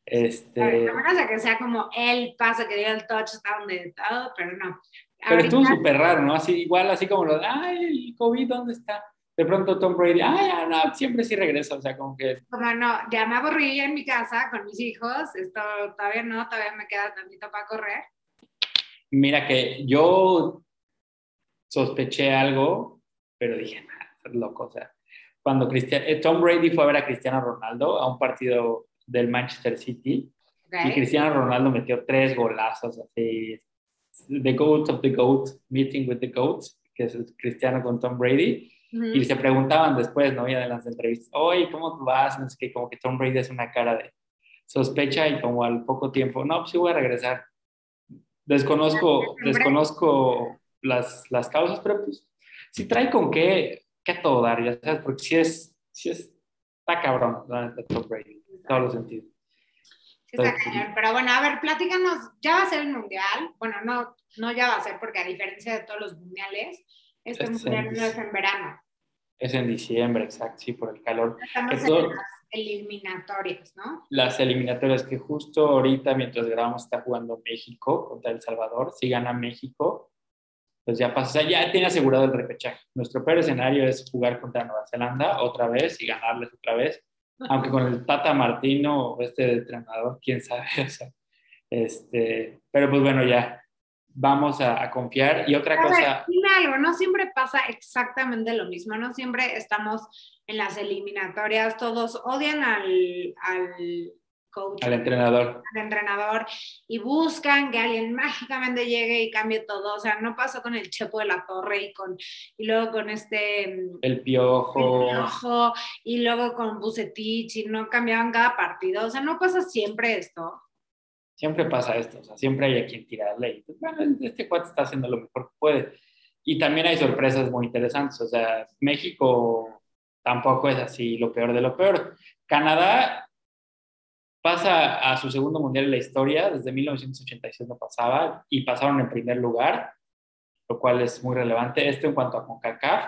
Este... A, menos de que sea como el pase que dio el touchdown de todo, pero no. Pero estuvo súper raro, ¿no? Así, igual así como lo de, ay, el COVID, ¿dónde está? De pronto Tom Brady, ay, ya, no, siempre sí regresa, o sea, como que... Como no, ya me aburrí en mi casa con mis hijos, esto todavía no, todavía me queda tantito para correr. Mira que yo sospeché algo, pero dije, nah, loco, o sea, cuando eh, Tom Brady fue a ver a Cristiano Ronaldo a un partido del Manchester City. Y Cristiano Ronaldo metió tres golazos así, The GOAT of the GOAT, Meeting with the GOATs, que es Cristiano con Tom Brady, y se preguntaban después, ¿no? Ya de las entrevistas, oye, ¿cómo vas? No sé qué, como que Tom Brady es una cara de sospecha y como al poco tiempo, no, pues sí voy a regresar. Desconozco, desconozco las, las causas, pero pues si trae con qué, qué todo dar, ya sabes, porque si es, si es, está cabrón, Tom Brady, todos los sentidos. Pero bueno, a ver, platícanos, ya va a ser el mundial. Bueno, no, no ya va a ser porque a diferencia de todos los mundiales, este mundial no es en verano. Es en diciembre, exacto, sí, por el calor. Estamos en las eliminatorias, ¿no? Las eliminatorias que justo ahorita, mientras grabamos, está jugando México contra El Salvador. Si gana México, pues ya pasa, ya tiene asegurado el repechaje. Nuestro peor escenario es jugar contra Nueva Zelanda otra vez y ganarles otra vez. Aunque con el Tata Martino, este entrenador, quién sabe, *laughs* o sea, este, pero pues bueno, ya vamos a, confiar. Y otra cosa... dime algo, no siempre pasa exactamente lo mismo, no siempre estamos en las eliminatorias, todos odian al, al coach. Al entrenador. Al entrenador y buscan que alguien mágicamente llegue y cambie todo. O sea, no pasó con el Chepo de la Torre y, con, y luego con este... Mm, el Piojo. El Piojo y luego con Bucetich y no cambiaban cada partido. O sea, no pasa siempre esto. Siempre pasa esto, o sea, siempre hay a quien tirarle. Y, pues, bueno, este cuate está haciendo lo mejor que puede. Y también hay sorpresas muy interesantes. O sea, México tampoco es así lo peor de lo peor. Canadá pasa a su segundo mundial en la historia, desde 1986 no pasaba, y pasaron en primer lugar, lo cual es muy relevante. Esto en cuanto a CONCACAF,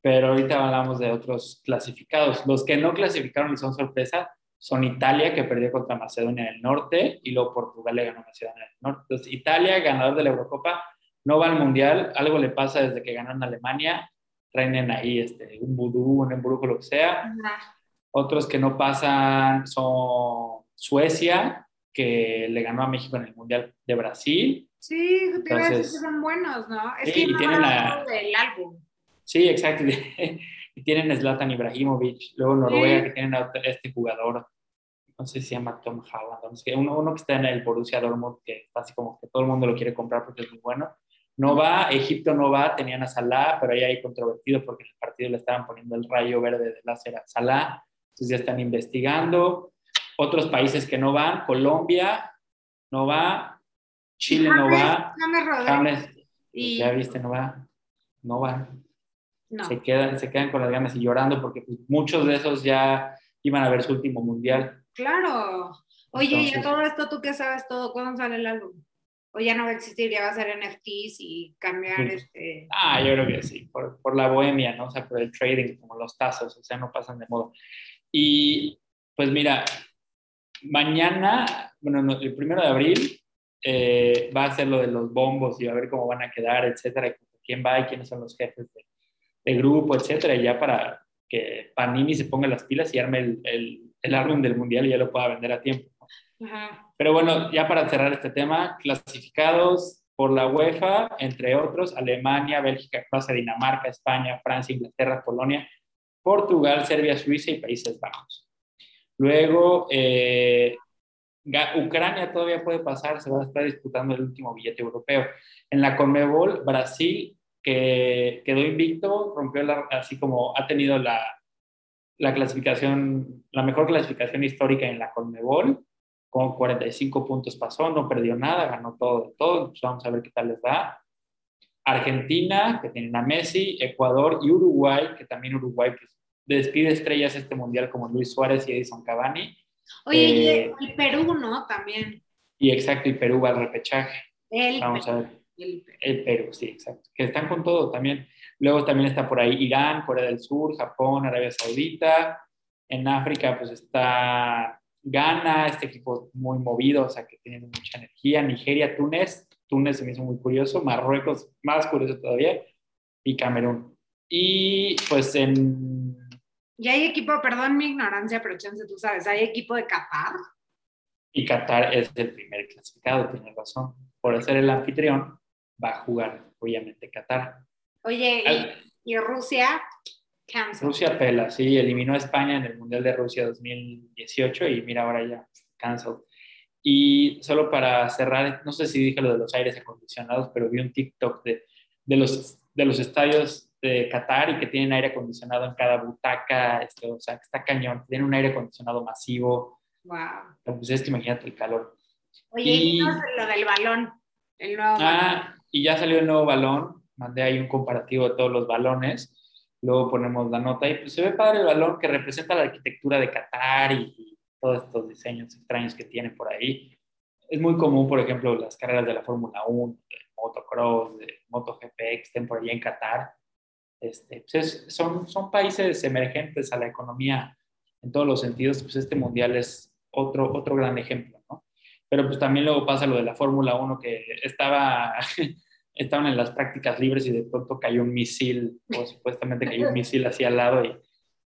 pero ahorita hablamos de otros clasificados. Los que no clasificaron y son sorpresa son Italia, que perdió contra Macedonia del Norte, y luego Portugal le ganó a Macedonia del Norte. Entonces, Italia, ganador de la Eurocopa, no va al Mundial, algo le pasa desde que ganó en Alemania, traen ahí este, un vudú, un embrujo, lo que sea. Otros que no pasan son Suecia, que le ganó a México en el Mundial de Brasil. Sí, te Entonces, que son buenos, ¿no? Es que y tienen la, del álbum. Sí, exacto. y *laughs* tienen Zlatan Ibrahimovic, luego Noruega, que tienen a este jugador, no sé si se llama Tom Holland, uno, uno que está en el Borussia Dortmund, que está así como que todo el mundo lo quiere comprar porque es muy bueno. No va, Egipto no va, tenían a Salah, pero ahí hay controvertido porque en el partido le estaban poniendo el rayo verde de láser a Salah, entonces ya están investigando. Otros países que no van, Colombia no va, Chile no va, James, y... ya viste, no va, no va se, quedan, se quedan con las ganas y llorando porque pues, muchos de esos ya iban a ver su último mundial. Claro. Oye, y a todo esto, ¿tú qué sabes todo? ¿Cuándo sale el álbum? ¿O ya no va a existir, ya va a ser NFTs y cambiar este...? Ah, yo creo que sí, por, por, la bohemia, ¿no? O sea, por el trading, como los tazos, o sea, no pasan de moda. Y pues mira, mañana, bueno, el primero de abril, eh, va a ser lo de los bombos y a ver cómo van a quedar, etcétera, quién va y quiénes son los jefes de, de grupo, etcétera, ya para que Panini se ponga las pilas y arme el, el, álbum del mundial y ya lo pueda vender a tiempo. Pero bueno, ya para cerrar este tema, clasificados por la UEFA, entre otros, Alemania, Bélgica, Croacia, Dinamarca, España, Francia, Inglaterra, Polonia, Portugal, Serbia, Suiza y Países Bajos. Luego, eh, Ucrania todavía puede pasar, se va a estar disputando el último billete europeo. En la Conmebol, Brasil que quedó invicto, rompió la, así como ha tenido la, la clasificación, la mejor clasificación histórica en la Conmebol, con 45 puntos pasó, no perdió nada, ganó todo todo, pues vamos a ver qué tal les va. Argentina, que tienen a Messi, Ecuador y Uruguay, que también Uruguay pues, despide estrellas este mundial como Luis Suárez y Edison Cavani. Oye, eh, y Perú, ¿no? También. Y exacto, y Perú va al repechaje. El vamos a ver. El Perú. sí, exacto. Que están con todo también. Luego también está por ahí Irán, Corea del Sur, Japón, Arabia Saudita. En África, pues está Ghana, este equipo muy movido, o sea, que tiene mucha energía. Nigeria, Túnez. Túnez se me hizo muy curioso. Marruecos, más curioso todavía. Y Camerún. Y pues en. Y hay equipo, perdón mi ignorancia, pero chance tú sabes, hay equipo de Qatar. Y Qatar es el primer clasificado, tienes razón. Por ser el anfitrión, va a jugar, obviamente, Qatar. Oye, ¿y, Rusia? Rusia pela, sí, eliminó a España en el Mundial de Rusia 2018 y mira, ahora ya cancel. Y solo para cerrar, no sé si dije lo de los aires acondicionados, pero vi un TikTok de, de los, de los estadios de Qatar y que tienen aire acondicionado en cada butaca, esto, o sea, que está cañón, tienen un aire acondicionado masivo. Wow. Pues es que imagínate el calor. Oye, y, lo del balón, el nuevo ah, y ya salió el nuevo balón, mandé ahí un comparativo de todos los balones, luego ponemos la nota y pues se ve padre el balón que representa la arquitectura de Qatar y, todos estos diseños extraños que tiene por ahí. Es muy común, por ejemplo, las carreras de la Fórmula 1, de motocross, de MotoGP que estén por allá en Qatar. Este, pues son, son países emergentes a la economía en todos los sentidos, pues este mundial es otro, otro gran ejemplo, ¿no? Pero pues también luego pasa lo de la Fórmula 1 que estaba, *laughs* estaban en las prácticas libres y de pronto cayó un misil, o supuestamente cayó un misil hacia al lado y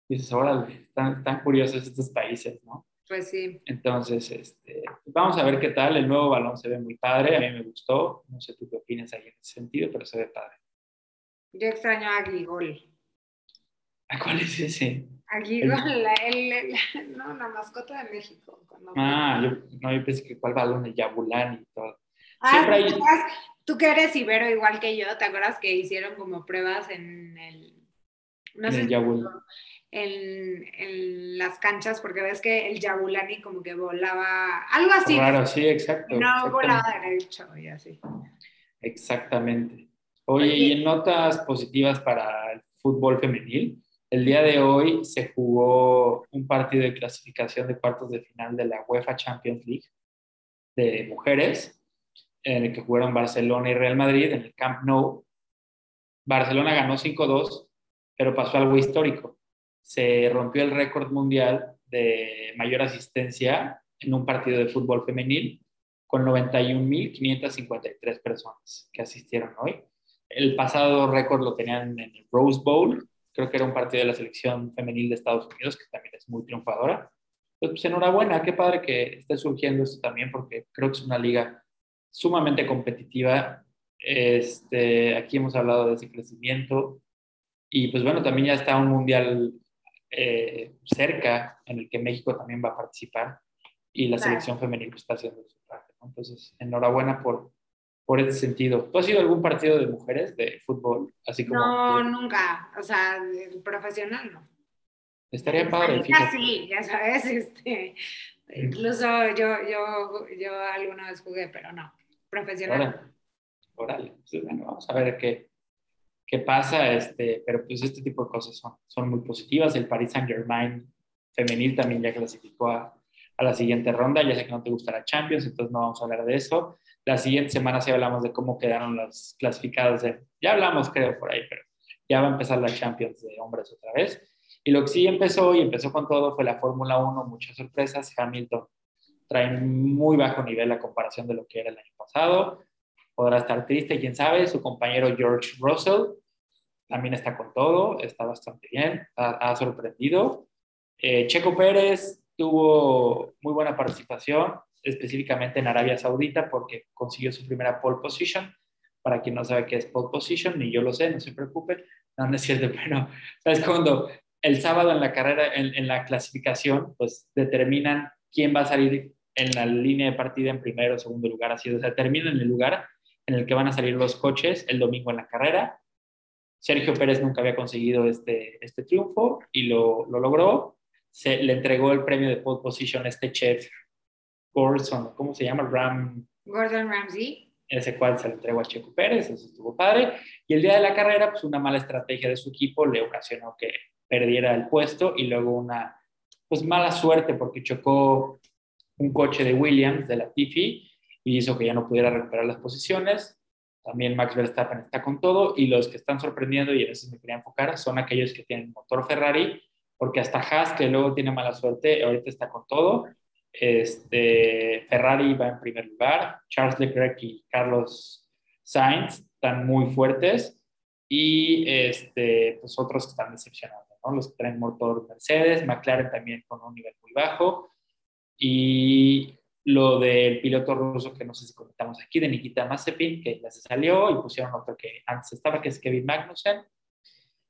dices, órale, están, están curiosos estos países, ¿no? Pues sí. Entonces, este, vamos a ver qué tal. El nuevo balón se ve muy padre, a mí me gustó. No sé tú qué opinas ahí en ese sentido, pero se ve padre. Yo extraño a Grigol. ¿A cuál es ese? Aquí el, *laughs* no, la mascota de México. Ah, yo, no, yo pensé que cuál balón, el Yabulani y todo. Ah, tú que eres ibero igual que yo, ¿te acuerdas que hicieron como pruebas en el... No sé, en, en, las canchas, porque ves que el Yabulani como que volaba, algo así. Claro, sí, exacto. No volaba derecho y así. Exactamente. Oye, y en notas positivas para el fútbol femenil, el día de hoy se jugó un partido de clasificación de cuartos de final de la UEFA Champions League de mujeres, en el que jugaron Barcelona y Real Madrid en el Camp Nou. Barcelona ganó 5-2, pero pasó algo histórico. Se rompió el récord mundial de mayor asistencia en un partido de fútbol femenil con 91.553 personas que asistieron hoy. El pasado récord lo tenían en el Rose Bowl Creo que era un partido de la selección femenil de Estados Unidos, que también es muy triunfadora. Pues, enhorabuena, qué padre que esté surgiendo esto también, porque creo que es una liga sumamente competitiva. Este, aquí hemos hablado de ese crecimiento. Y pues bueno, también ya está un mundial eh, cerca en el que México también va a participar y la selección femenil pues, está haciendo su parte. Entonces, enhorabuena por, por ese sentido. ¿Tú has ido a algún partido de mujeres de fútbol? Así como no, nunca. O sea, profesional no. Estaría padre. Sí, ya sabes. *laughs* Este, incluso yo, yo, yo alguna vez jugué, pero no. Profesional. Órale. Pues, bueno, vamos a ver qué, qué pasa. Este, pero pues este tipo de cosas son, son muy positivas. El Paris Saint Germain femenil también ya clasificó a, a la siguiente ronda. Ya sé que no te gusta la Champions, entonces no vamos a hablar de eso. La siguiente semana sí hablamos de cómo quedaron los clasificados. ya hablamos, creo, por ahí, pero ya va a empezar la Champions de hombres otra vez. Y lo que sí empezó y empezó con todo fue la Fórmula 1, muchas sorpresas. Hamilton trae muy bajo nivel a comparación de lo que era el año pasado. Podrá estar triste, quién sabe. Su compañero George Russell también está con todo, está bastante bien, ha, sorprendido. Eh, Checo Pérez tuvo muy buena participación, específicamente en Arabia Saudita porque consiguió su primera pole position. Para quien no sabe qué es pole position, ni yo lo sé, no se preocupen. No, no es cierto, *laughs* pero ¿sabes cuando el sábado en la carrera, en, la clasificación, pues determinan quién va a salir en la línea de partida en primero o segundo lugar, así, o sea, determinan el lugar en el que van a salir los coches el domingo en la carrera. Sergio Pérez nunca había conseguido este, este triunfo y lo, lo logró. Se le entregó el premio de pole position a este chef Gordon, ¿cómo se llama? Ram. Gordon Ramsay. Ese cual se le entregó a Checo Pérez, eso estuvo padre. Y el día de la carrera, pues una mala estrategia de su equipo le ocasionó que perdiera el puesto y luego una, pues mala suerte porque chocó un coche de Williams, de la Tiffy, y hizo que ya no pudiera recuperar las posiciones. También Max Verstappen está con todo y los que están sorprendiendo, y a veces me quería enfocar, son aquellos que tienen motor Ferrari, porque hasta Haas, que luego tiene mala suerte, ahorita está con todo este, Ferrari va en primer lugar, Charles Leclerc y Carlos Sainz están muy fuertes y este, pues otros que están decepcionando, ¿no? los que traen motor Mercedes, McLaren también con un nivel muy bajo y lo del piloto ruso que no sé si comentamos aquí, de Nikita Mazepin, que ya se salió y pusieron otro que antes estaba, que es Kevin Magnussen.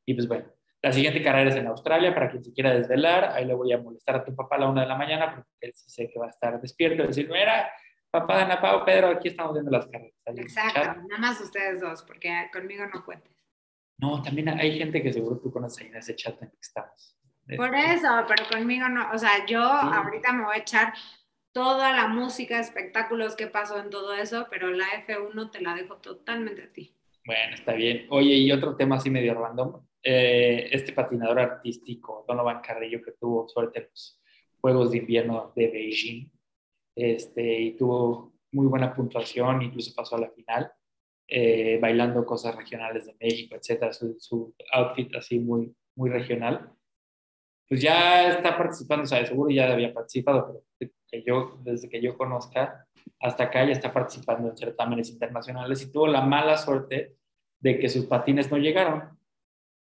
Y pues bueno, la siguiente carrera es en Australia, para quien se quiera desvelar. Ahí le voy a molestar a tu papá a la una de la mañana, porque él sí sé que va a estar despierto decir, mira, papá, Ana Pau, Pedro, aquí estamos viendo las carreras. Exacto, nada más ustedes dos, porque conmigo no cuentes. No, también hay gente que seguro tú conoces ahí en ese chat en el que estamos. Por eso, pero conmigo no. O sea, yo ahorita me voy a echar toda la música, espectáculos que pasó en todo eso, pero la F1 te la dejo totalmente a ti. Bueno, está bien. Oye, y otro tema así medio random. Eh, este patinador artístico, Donovan Carrillo, que tuvo suerte en los Juegos de Invierno de Beijing, este, y tuvo muy buena puntuación, incluso pasó a la final, eh, bailando cosas regionales de México, etcétera, su, outfit así muy, muy regional. Pues ya está participando, o sea, seguro ya había participado, pero que yo, desde que yo conozca, hasta acá ya está participando en certámenes internacionales y tuvo la mala suerte de que sus patines no llegaron.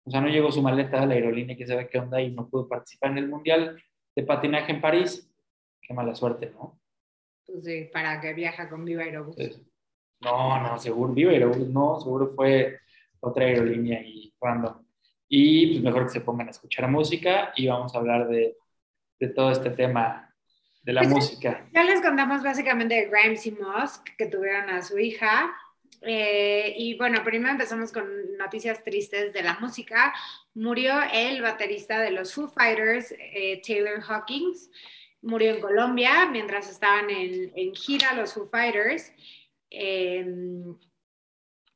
O sea, no llegó su maleta a la aerolínea, que sabe qué onda, y no pudo participar en el Mundial de Patinaje en París. Qué mala suerte, ¿no? Pues sí, para que viaja con Viva Aerobús. no, no, seguro Viva Aerobús, no, seguro fue otra aerolínea y random. Y pues mejor que se pongan a escuchar música y vamos a hablar de, de todo este tema de la pues música. Ya les contamos básicamente de Grimes y Musk, que tuvieron a su hija. Eh, y bueno, primero empezamos con noticias tristes de la música. Murió el baterista de los Foo Fighters, eh, Taylor Hawkins. Murió en Colombia mientras estaban en, en gira los Foo Fighters. Eh,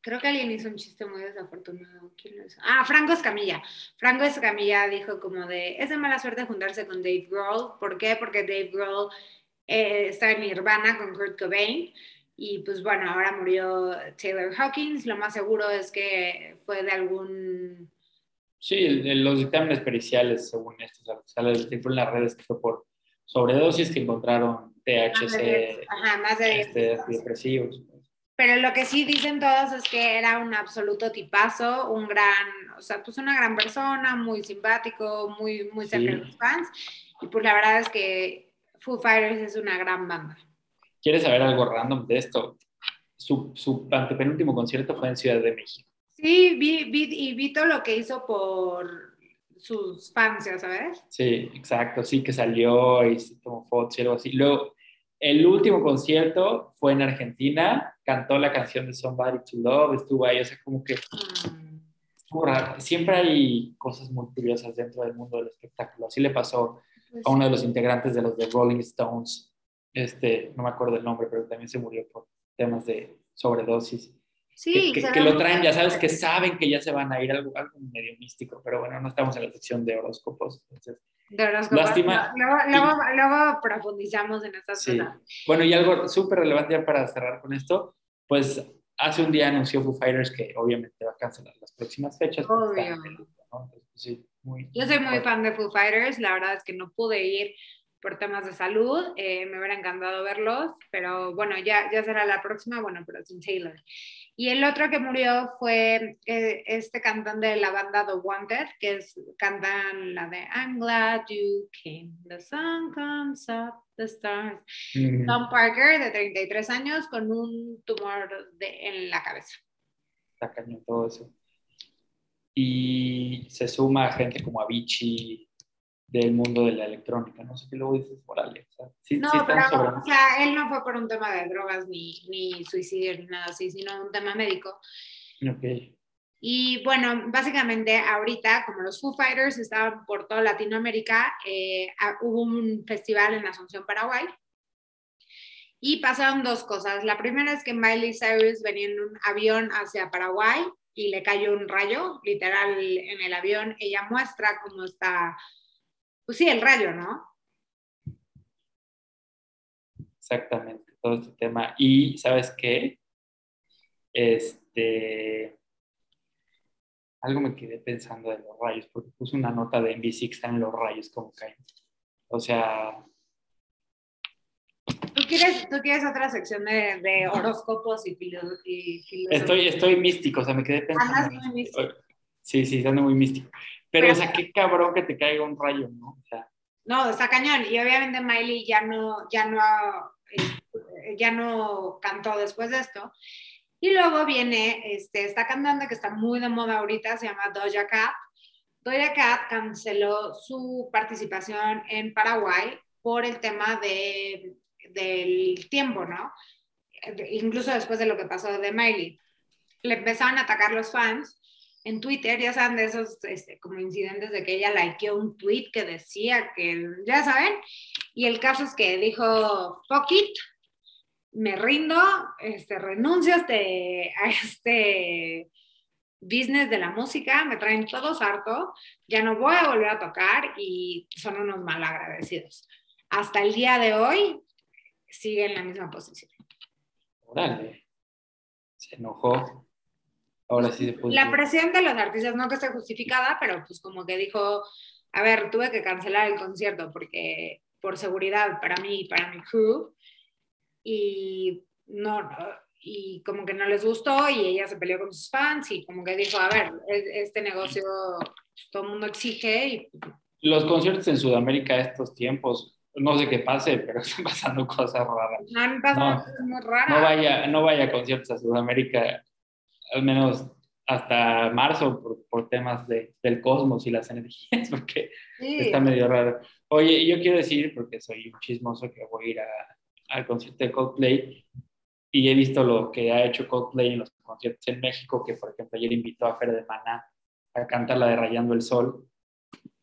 Creo que alguien hizo un chiste muy desafortunado. ¿Quién lo hizo? Ah, Franco Escamilla. Franco Escamilla dijo como de, es de mala suerte juntarse con Dave Grohl. ¿Por qué? Porque Dave Grohl eh, está en Nirvana con Kurt Cobain. Y pues bueno, ahora murió Taylor Hawkins. Lo más seguro es que fue de algún... Sí, los dictámenes periciales, según esto, o sea, sale en las redes que fue por sobredosis que encontraron THC, Ajá, más de este, depresivos. Pero lo que sí dicen todos es que era un absoluto tipazo, un gran, o sea, pues una gran persona, muy simpático, muy, muy cerca de los fans. Y pues la verdad es que Foo Fighters es una gran banda. ¿Quieres saber algo random de esto? Su, su antepenúltimo concierto fue en Ciudad de México. Sí, vi, vi, y vi todo lo que hizo por sus fans, ¿sabes? Sí, exacto, sí, que salió y tomó fotos y algo así. Luego, el último concierto fue en Argentina, cantó la canción de Somebody to Love, estuvo ahí, o sea, como que estuvo raro. Siempre hay cosas muy curiosas dentro del mundo del espectáculo. Así le pasó pues a uno de los integrantes de los de Rolling Stones, este, no me acuerdo el nombre, pero también se murió por temas de sobredosis. Sí, que, lo traen, ya sabes, que saben que ya se van a ir, algo, algo medio místico, pero bueno, no estamos en la sección de horóscopos, entonces de Lástima. Luego, profundizamos en esta sí. Bueno, y algo súper relevante ya para cerrar con esto, pues hace un día anunció Foo Fighters que obviamente va a cancelar las próximas fechas. Obvio. Yo soy muy fan de Foo Fighters, la verdad es que no pude ir por temas de salud, eh, me hubiera encantado verlos, pero bueno, ya, ya será la próxima, bueno, pero sin Taylor. Y el otro que murió fue eh, este cantante de la banda The Wanted, que es, cantan la de I'm glad you came, the sun comes up, the stars. Tom Parker, de 33 años, con un tumor de, en la cabeza. Está todo eso. Y se suma gente como Avicii, del mundo de la electrónica, no sé qué luego dices, órale. O sea, sí, no, pero o sea, él no fue por un tema de drogas ni, ni suicidio ni nada así, sino un tema médico. Ok. Y bueno, básicamente ahorita, como los Foo Fighters estaban por toda Latinoamérica, eh, hubo un festival en Asunción, Paraguay, y pasaron dos cosas. La primera es que Miley Cyrus venía en un avión hacia Paraguay y le cayó un rayo, literal, en el avión. Ella muestra cómo está pues sí, el rayo, ¿no? Exactamente, todo este tema. Y, ¿sabes qué? Este, algo me quedé pensando de los rayos, porque puse una nota de NBC que están los rayos como caen. O sea... ¿Tú quieres, ¿Tú quieres otra sección de, de horóscopos y, filosofía? Estoy, estoy místico, o sea, me quedé pensando. Andas muy místico. Sí, sí, ando muy místico. Pero, o sea, qué cabrón que te caiga un rayo, ¿no? O sea, no, está cañón. Y obviamente Miley ya no, ya no este, ya no cantó después de esto. Y luego viene este, esta cantante que está muy de moda ahorita, se llama Doja Cat. Doja Cat canceló su participación en Paraguay por el tema de, del tiempo, ¿no? Incluso después de lo que pasó de Miley. Le empezaron a atacar los fans en Twitter, ya saben de esos este, como incidentes de que ella likeó un tweet que decía que, ya saben, y el caso es que dijo, fuck it, me rindo, este, renuncio a este, a este business de la música, me traen todos harto, ya no voy a volver a tocar y son unos mal agradecidos. Hasta el día de hoy sigue en la misma posición. Órale, se enojó. Ahora sí La presión de los artistas, no que esté justificada, pero pues como que dijo, a ver, tuve que cancelar el concierto porque por seguridad para mí y para mi crew, y no, y como que no les gustó y ella se peleó con sus fans y como que dijo, a ver, este negocio pues, todo el mundo exige. Y... Los conciertos en Sudamérica estos tiempos, no sé qué pase, pero *laughs* están pasando cosas raras. No, cosas muy raras. No vaya, no vaya a conciertos a Sudamérica, al menos hasta marzo por, por temas de, del cosmos y las energías, *laughs* porque está medio raro. Oye, yo quiero decir, porque soy un chismoso, que voy a ir al concierto de Coldplay y he visto lo que ha hecho Coldplay en los conciertos en México, que por ejemplo ayer invitó a Fer de Maná a cantar la de Rayando el Sol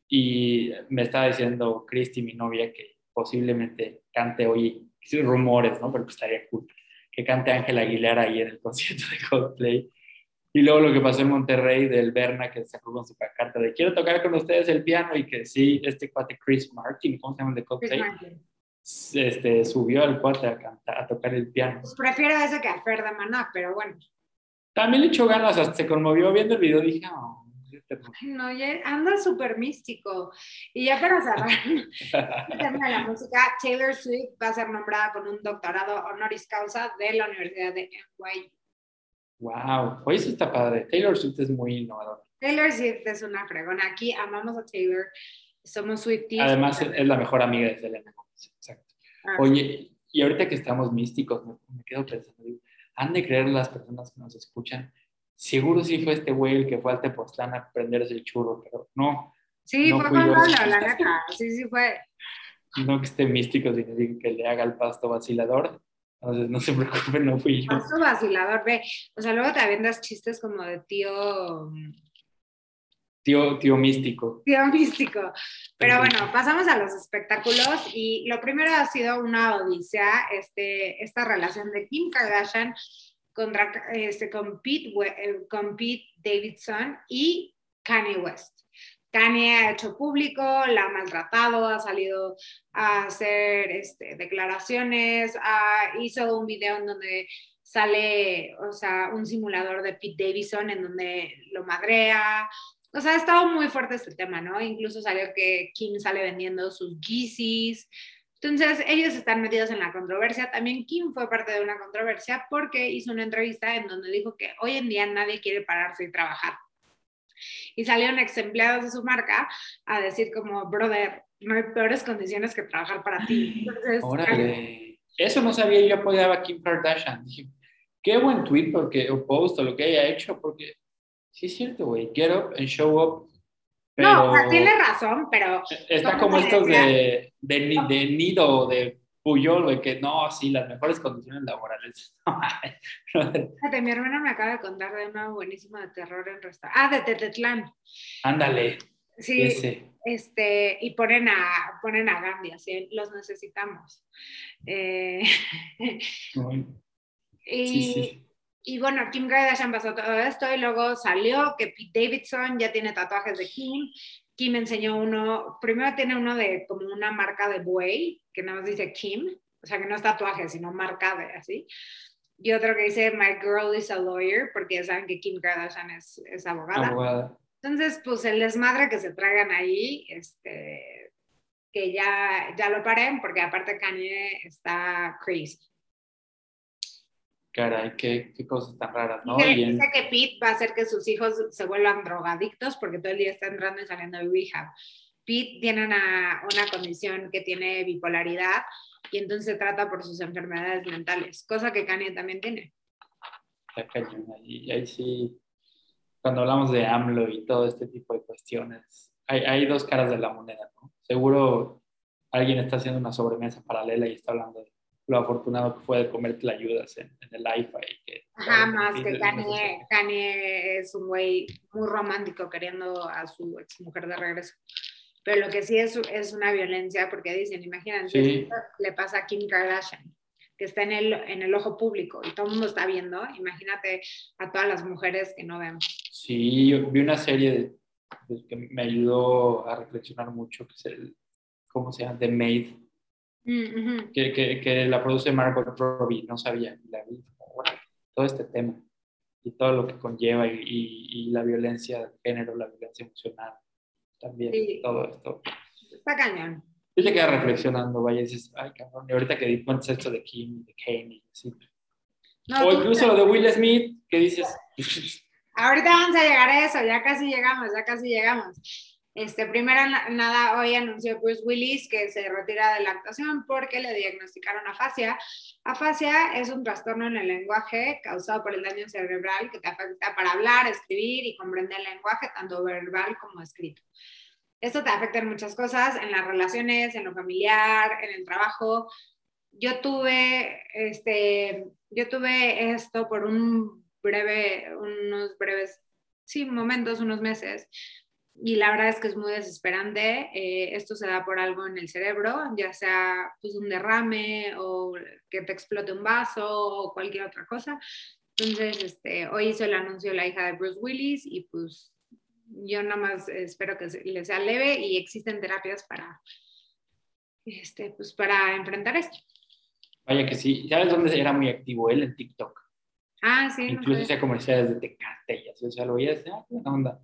y me estaba diciendo Cristi, mi novia, que posiblemente cante hoy, rumores, ¿no? Pero pues estaría cool, que cante Ángel Aguilera ahí en el *laughs* concierto de Coldplay. Y luego lo que pasó en Monterrey del Berna, que sacó con su carta de quiero tocar con ustedes el piano y que sí, este cuate Chris Martin, ¿cómo se llama el de Coldplay? este, subió al cuate a, cantar, a tocar el piano. Pues prefiero ese que a Fer de Maná, pero bueno. También le echó ganas, hasta se conmovió viendo el video, dije, oh, no, ya anda súper místico. Y ya para cerrar *laughs* el tema de la música, Taylor Swift va a ser nombrada con un doctorado honoris causa de la Universidad de NYU. Wow, oye, eso está padre. Taylor Swift es muy innovador. Taylor Swift es una fregona. Aquí amamos a Taylor, somos Swifties. Además, es la mejor amiga de Selena exacto. Ah, Oye, y ahorita que estamos místicos, me, quedo pensando, han de creer las personas que nos escuchan, seguro sí fue este güey el que fue al Tepoztlán a prenderse el churro, pero no. Sí, fue con la, la neta, sí, sí fue. No que esté místico, sino que le haga el pasto vacilador. Entonces, no se *laughs* preocupe, no fui yo. Pasto vacilador, ve. O sea, luego te avientas chistes como de tío Tío, tío místico. Tío místico. Pero bueno, pasamos a los espectáculos y lo primero ha sido una odisea, este, esta relación de Kim Kardashian contra, este, con, Pete, eh, con Pete Davidson y Kanye West. Kanye ha hecho público, la ha maltratado, ha salido a hacer este, declaraciones, hizo un video en donde sale, o sea, un simulador de Pete Davidson en donde lo madrea, o sea, ha estado muy fuerte este tema, ¿no? Incluso salió que Kim sale vendiendo sus Yeezys. Entonces, ellos están metidos en la controversia. También Kim fue parte de una controversia porque hizo una entrevista en donde dijo que hoy en día nadie quiere pararse y trabajar. Y salieron ex empleados de su marca a decir como, brother, no hay peores condiciones que trabajar para ti. Entonces, Órale. Eso no sabía yo apoyaba a Kim Kardashian. Dije, qué buen tweet porque, o post o lo que haya hecho, porque Sí, es cierto, güey. Get up and show up. No, o sea, tiene razón, pero. Está como estos de, de, de, Nido, de Puyol, güey, que no, sí, las mejores condiciones laborales. *laughs* mi hermana me acaba de contar de una buenísima de terror en restaurante. Ah, de Tetetlán. Ándale. Sí, este, y ponen a, ponen a Gambia, ¿sí? los necesitamos. Eh, *laughs* y, sí, sí. Y bueno, Kim Kardashian pasó todo esto y luego salió que Pete Davidson ya tiene tatuajes de Kim. Kim enseñó uno, primero tiene uno de como una marca de buey, que nada más dice Kim, o sea que no es tatuaje, sino marca de así. Y otro que dice My girl is a lawyer, porque ya saben que Kim Kardashian es, es abogada. abogada. Entonces, pues el desmadre que se tragan ahí, este, que ya, ya lo paren, porque aparte Kanye está crazy. Caray, qué, qué cosas tan raras, ¿no? Dice, dice, que Pete va a hacer que sus hijos se vuelvan drogadictos porque todo el día está entrando y saliendo de rehab. Pete tiene una, una condición que tiene bipolaridad y entonces se trata por sus enfermedades mentales, cosa que Kanye también tiene. Y ahí sí, cuando hablamos de AMLO y todo este tipo de cuestiones, hay, hay dos caras de la moneda, ¿no? Seguro alguien está haciendo una sobremesa paralela y está hablando de lo afortunado que fue de comerte la ayudas en, el IFA. Que, Ajá, más que Kanye, es un güey muy romántico queriendo a su ex mujer de regreso. Pero lo que sí es, es una violencia, porque dicen, imagínense, le pasa a Kim Kardashian, que está en el, en el ojo público y todo el mundo está viendo, imagínate a todas las mujeres que no vemos. Sí, yo vi una serie que me ayudó a reflexionar mucho, que es el, ¿cómo se llama? The Maid, mm, que, que, que, la produce Margot Robbie, no sabía, la vi, todo este tema y todo lo que conlleva y, y, la violencia de género, la violencia emocional, también todo esto. Está cañón. Yo te quedas reflexionando, vaya, y dices, ay, cabrón, y ahorita que di cuenta esto de Kim, de Kanye, así. o incluso lo de Will Smith, que dices... Ahorita vamos a llegar a eso, ya casi llegamos, ya casi llegamos. Este, primero nada, hoy anunció Bruce Willis que se retira de la actuación porque le diagnosticaron afasia. Afasia es un trastorno en el lenguaje causado por el daño cerebral que te afecta para hablar, escribir y comprender el lenguaje, tanto verbal como escrito. Esto te afecta en muchas cosas, en las relaciones, en lo familiar, en el trabajo. Yo tuve, este, yo tuve esto por un breve, unos breves, sí, momentos, unos meses, y la verdad es que es muy desesperante. Eh, esto se da por algo en el cerebro, ya sea pues, un derrame o que te explote un vaso o cualquier otra cosa. Entonces, este, hoy hizo el anuncio la hija de Bruce Willis y pues yo nada más espero que le sea leve y existen terapias para, este, pues, para enfrentar esto. Vaya que sí. ¿Sabes dónde era muy activo él? En TikTok. Ah, sí. Incluso hacía comerciales de Tecate y así. O sea, lo veías, ah, onda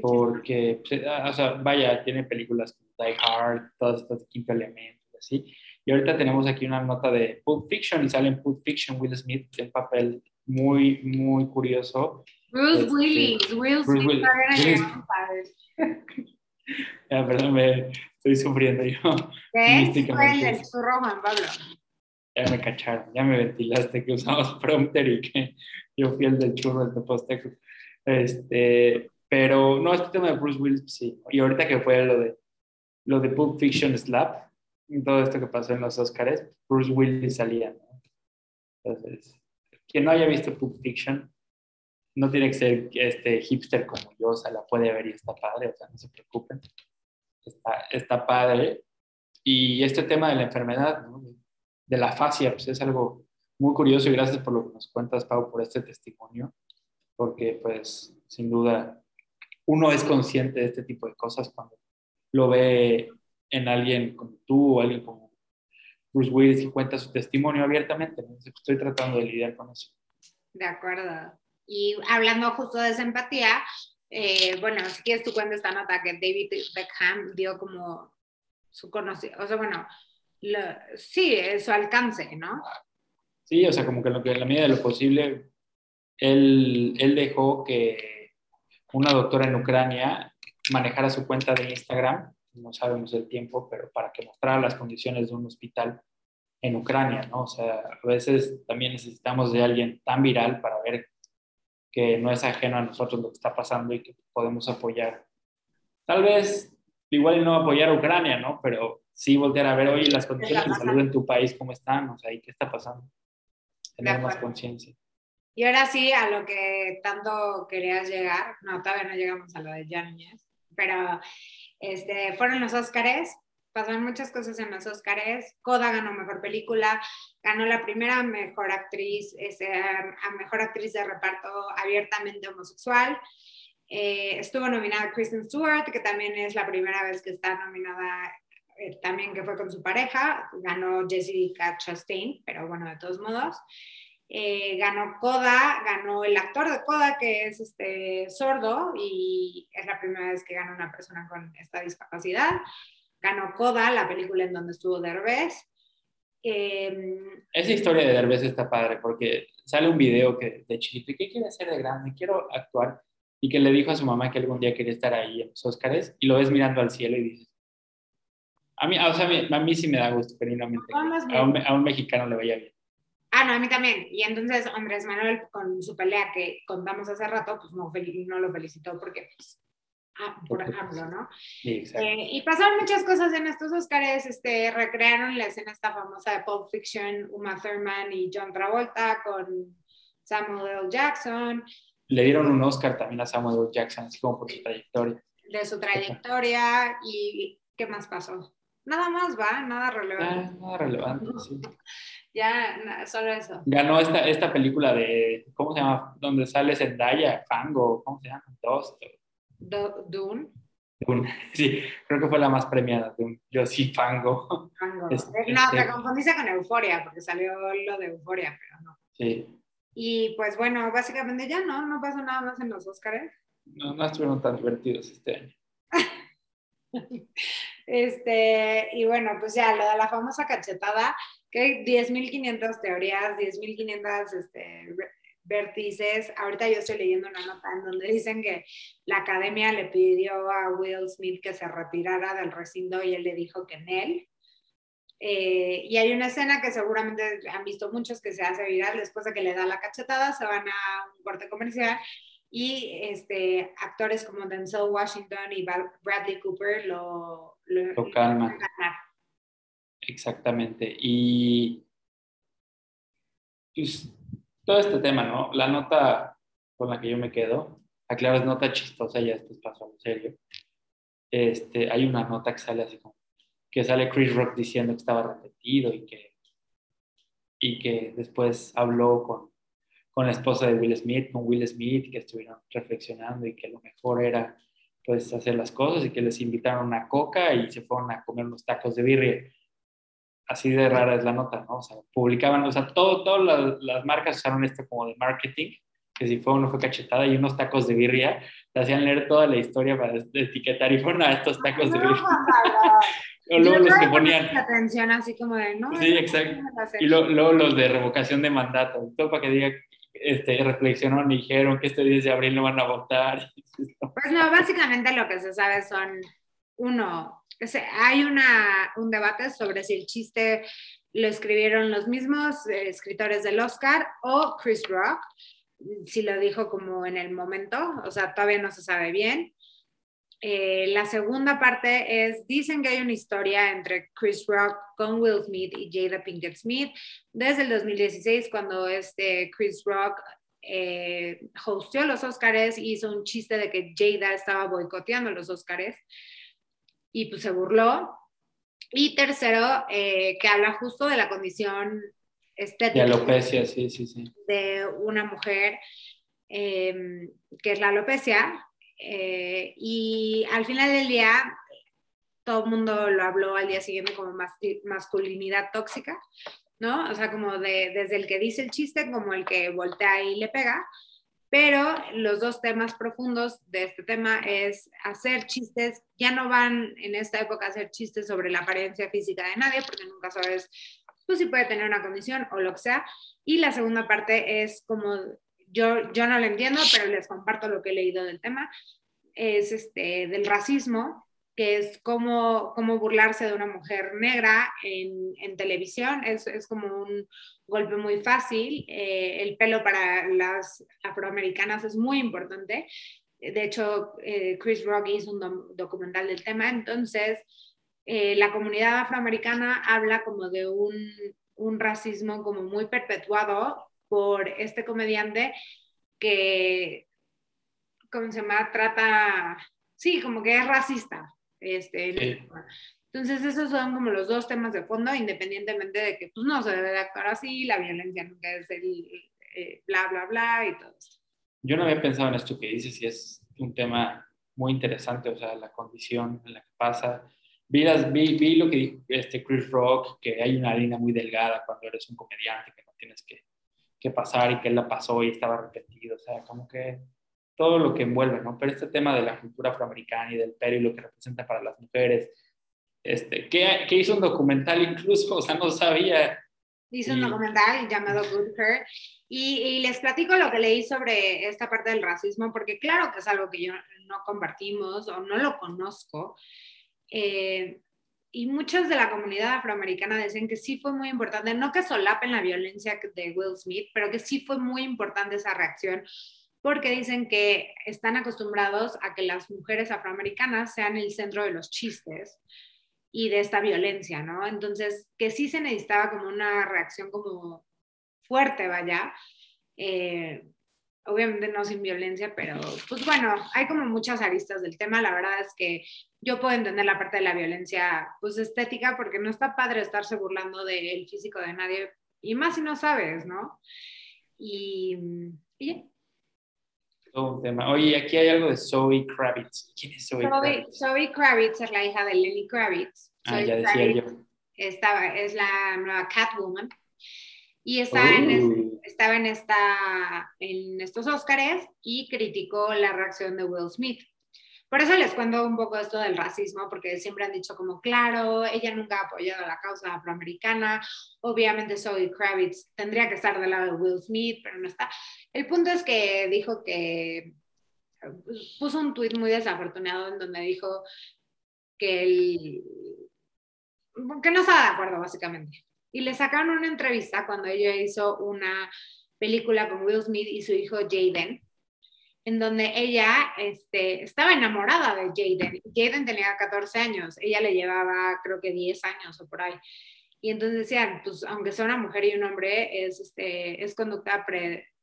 porque, pues, eh, o sea, vaya, tiene películas como Die Hard, todas estas Quinto Elemento, así. Y ahorita tenemos aquí una nota de Pulp Fiction y sale en Pulp Fiction Will Smith en papel muy, muy curioso. Bruce este, Willis, Will Smith Willis. *laughs* ya, perdón, me estoy sufriendo yo. *laughs* ¿Qué? Fue el del churro Juan Pablo. Ya me cacharon, ya me ventilaste que usamos *laughs* prompter y que yo fui el del churro de postejo. Este, pero no, este tema de Bruce Willis, sí. Y ahorita que fue lo de, lo de Pulp Fiction Slap, todo esto que pasó en los Oscars, Bruce Willis salía. Entonces, quien no haya visto Pulp Fiction, no tiene que ser este hipster como yo, o sea, la puede ver y está padre, o sea, no se preocupen. Está, está padre. Y este tema de la enfermedad, de la fascia, pues es algo muy curioso y gracias por lo que nos cuentas, Pau, por este testimonio, porque pues sin duda uno es consciente de este tipo de cosas cuando lo ve en alguien como tú o alguien como Bruce Willis y cuenta su testimonio abiertamente. Estoy tratando de lidiar con eso. De acuerdo. Y hablando justo de esa empatía, eh, bueno, si quieres tú cuenta esta nota que David Beckham dio como su conocimiento, o sea, bueno, sí, su alcance, ¿no? Sí, o sea, como que en, lo que, en la medida de lo posible, él, él dejó que una doctora en Ucrania manejara su cuenta de Instagram, no sabemos el tiempo, pero para que mostrara las condiciones de un hospital en Ucrania, ¿no? O sea, a veces también necesitamos de alguien tan viral para ver que no es ajeno a nosotros lo que está pasando y que podemos apoyar. Tal vez, igual no apoyar a Ucrania, ¿no? Pero sí voltear a ver, oye, las condiciones de salud en tu país, ¿cómo están? O sea, ¿y qué está pasando? Tener más conciencia. Y ahora sí, a lo que tanto querías llegar, no, todavía no llegamos a lo de Yáñez, pero este, fueron los Óscares, pasaron muchas cosas en los Óscares, Coda ganó Mejor Película, ganó la primera Mejor Actriz, este, a Mejor Actriz de Reparto abiertamente homosexual, eh, estuvo nominada Kristen Stewart, que también es la primera vez que está nominada, eh, también que fue con su pareja, ganó Jessica Chastain, pero bueno, de todos modos. Eh, ganó Coda, ganó el actor de Coda, que es este, sordo, y es la primera vez que gana una persona con esta discapacidad. Ganó Coda, la película en donde estuvo Derbez. Em, Esa historia de Derbez está padre, porque sale un video que, de Chilito, ¿qué quiere hacer de grande? Quiero actuar. Y que le dijo a su mamá que algún día quería estar ahí en los Óscares, y lo ves mirando al cielo y dices, A mí, o sea, a mí, sí me da gusto, genuinamente. A un, a un mexicano le vaya bien. Ah, no, a mí también. Y entonces Andrés Manuel, con su pelea que contamos hace rato, pues no, no lo felicitó porque, pues, ah, por ejemplo, ¿no? Sí, exacto. Eh, y pasaron muchas cosas en estos Oscars, este, recrearon la escena esta famosa de Pulp Fiction, Uma Thurman y John Travolta con Samuel L. Jackson. Le dieron un Oscar también a Samuel L. Jackson, así como por su trayectoria. De su trayectoria y ¿qué más pasó? Nada más va, nada relevante. Ah, nada relevante, sí. Ya, solo eso. Ganó esta, esta película de, ¿cómo se llama? Donde sale Zendaya, Fango, ¿cómo se llama? Dos. Dune. Dune, *laughs* sí, creo que fue la más premiada, Dune. Yo sí, Fango. Fango. *laughs* Este, no, te confundiste con Euforia, porque salió lo de Euforia, pero no. Sí. Y pues bueno, básicamente ya no, no pasó nada más en los Oscars. No, no estuvieron tan divertidos este año. *laughs* Este, y bueno, pues ya lo de la famosa cachetada, que hay 10.500 teorías, 10.500 este, vértices. Ahorita yo estoy leyendo una nota en donde dicen que la academia le pidió a Will Smith que se retirara del recinto y él le dijo que en él. Eh, y hay una escena que seguramente han visto muchos que se hace viral después de que le da la cachetada, se van a un corte comercial y este, actores como Denzel Washington y Bradley Cooper lo, lo, calman. Exactamente. Y pues, todo este tema, ¿no? La nota con la que yo me quedo, aclaro, es nota chistosa, ya esto pasó en serio. Este, hay una nota que sale así como, que sale Chris Rock diciendo que estaba repetido y que, y que después habló con con la esposa de Will Smith, con Will Smith, que estuvieron reflexionando y que lo mejor era pues hacer las cosas y que les invitaron una coca y se fueron a comer unos tacos de birria. Así de rara es la nota, ¿no? O sea, publicaban, o sea, todo, todas las, las marcas usaron esto como de marketing, que si fue o no fue cachetada, y unos tacos de birria, te hacían leer toda la historia para etiquetar y fueron a estos tacos de birria. o luego los que ponían... Atención así como de, no, sí, exacto. Y luego los de revocación de mandato, todo para que diga este, reflexionaron y dijeron que este 10 de abril no van a votar. Pues no, básicamente lo que se sabe son, uno, hay una, un debate sobre si el chiste lo escribieron los mismos eh, escritores del Oscar o Chris Rock, si lo dijo como en el momento, o sea, todavía no se sabe bien. Eh, la segunda parte es, dicen que hay una historia entre Chris Rock con Will Smith y Jada Pinkett Smith desde el 2016 cuando este Chris Rock eh, hostió los Oscars hizo un chiste de que Jada estaba boicoteando los Oscars y pues se burló. Y tercero, eh, que habla justo de la condición estética. De alopecia, sí, sí, sí. De una mujer que es la alopecia, eh, y al final del día, todo el mundo lo habló al día siguiente como masculinidad tóxica, ¿no? O sea, como de, desde el que dice el chiste como el que voltea y le pega. Pero los dos temas profundos de este tema es hacer chistes, ya no van en esta época a hacer chistes sobre la apariencia física de nadie, porque nunca sabes pues, si puede tener una condición o lo que sea. Y la segunda parte es como yo, yo no lo entiendo, pero les comparto lo que he leído del tema, es este, del racismo, que es como, como burlarse de una mujer negra en, en televisión, es, es, como un golpe muy fácil, eh, el pelo para las afroamericanas es muy importante, de hecho eh, Chris Rock hizo un documental del tema, entonces eh, la comunidad afroamericana habla como de un, un racismo como muy perpetuado por este comediante que, ¿cómo se llama? Trata, sí, como que es racista. Este, Entonces, esos son como los dos temas de fondo, independientemente de que pues, no se debe de actuar así, la violencia nunca es el eh, bla, bla, bla y todo eso. Yo no había pensado en esto que dices y es un tema muy interesante, o sea, la condición en la que pasa. Vi, vi, vi lo que dijo este Chris Rock, que hay una línea muy delgada cuando eres un comediante, que no tienes que que pasar y que él la pasó y estaba repetido, o sea, como que todo lo que envuelve, ¿no? Pero este tema de la cultura afroamericana y del pelo y lo que representa para las mujeres, este, que, que hizo un documental incluso, o sea, no sabía. Hizo un documental llamado Good Her y, y, les platico lo que leí sobre esta parte del racismo, porque claro que es algo que yo no compartimos o no lo conozco. Eh, y muchos de la comunidad afroamericana dicen que sí fue muy importante, no que solapen la violencia de Will Smith, pero que sí fue muy importante esa reacción, porque dicen que están acostumbrados a que las mujeres afroamericanas sean el centro de los chistes y de esta violencia, ¿no? Entonces, que sí se necesitaba como una reacción como fuerte, vaya. Eh, obviamente no sin violencia, pero pues bueno, hay como muchas aristas del tema. La verdad es que yo puedo entender la parte de la violencia pues estética porque no está padre estarse burlando del físico de nadie y más si no sabes, ¿no? Y, y Todo un tema. Oye, aquí hay algo de Zoe Kravitz. ¿Quién es Zoe, Kravitz? Zoe Kravitz es la hija de Lenny Kravitz. ah, ya decía yo. Estaba, es la nueva Catwoman. Y está en estaba en, esta, en estos Óscares y criticó la reacción de Will Smith. Por eso les cuento un poco esto del racismo, porque siempre han dicho como, claro, ella nunca ha apoyado la causa afroamericana, obviamente Zoe Kravitz tendría que estar del lado de Will Smith, pero no está. El punto es que dijo que puso un tuit muy desafortunado en donde dijo que, el, que no estaba de acuerdo, básicamente y le sacaron una entrevista cuando ella hizo una película con Will Smith y su hijo Jaden, en donde ella este, estaba enamorada de Jaden. Jaden tenía 14 años, ella le llevaba creo que 10 años o por ahí. Y entonces decían, pues aunque sea una mujer y un hombre, es, este, es conducta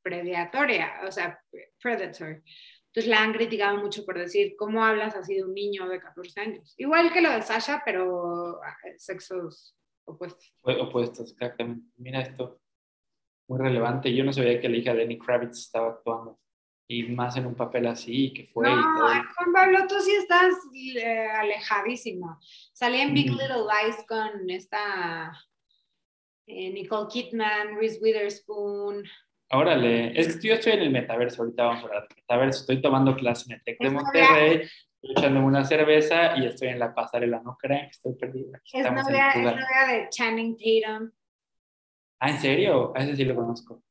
predatoria, o sea, predator. Entonces la han criticado mucho por decir, ¿cómo hablas así de un niño de 14 años? Igual que lo de Sasha, pero ah, sexos opuestos. Opuestos, exactamente. Mira esto, muy relevante. Yo no sabía que la hija de Lenny Kravitz estaba actuando. Y más en un papel así, que fue. No, Juan Pablo, tú sí estás eh, alejadísimo. Salí en Big Little Lies con esta eh, Nicole Kidman, Reese Witherspoon. Órale, es que yo estoy en el metaverso, ahorita vamos a hablar del metaverso, estoy tomando clase en el TEC de Monterrey, estoy echándome una cerveza y estoy en la pasarela, no crean que estoy perdida. Es novia, es novia de Channing Tatum. Ah, ¿en serio? A ese sí lo conozco.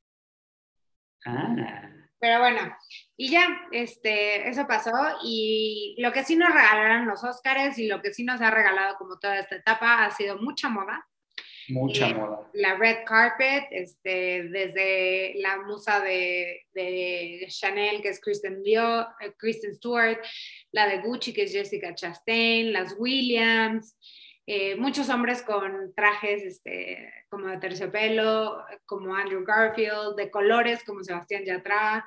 Ah. Pero bueno, y ya, este, eso pasó y lo que sí nos regalaron los Óscares y lo que sí nos ha regalado como toda esta etapa ha sido mucha moda. Mucha eh, moda. La red carpet, este, desde la musa de, de Chanel, que es Kristen, eh, Kristen Stewart, la de Gucci, que es Jessica Chastain, las Williams, eh, muchos hombres con trajes este, como de terciopelo, como Andrew Garfield, de colores como Sebastián Yatra,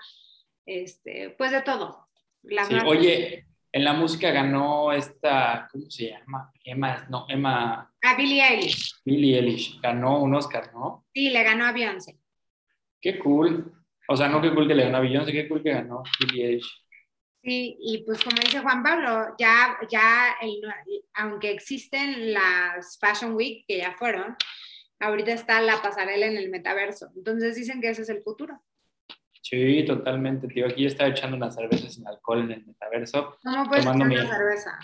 este, pues de todo. sí, oye, en la música ganó esta, ¿cómo se llama? Emma, no, Emma. A Billie Eilish. Billie Eilish, ganó un Oscar, ¿no? Sí, le ganó a Beyoncé. Qué cool. O sea, no qué cool que le ganó a Beyoncé, qué cool que ganó Billie Eilish. Sí, y pues como dice Juan Pablo, ya, ya aunque existen las Fashion Week, que ya fueron, ahorita está la pasarela en el metaverso. Entonces dicen que ese es el futuro. Sí, totalmente, tío. Aquí yo estaba echando unas cervezas sin alcohol en el metaverso. ¿Cómo puedes tomando mi, cerveza?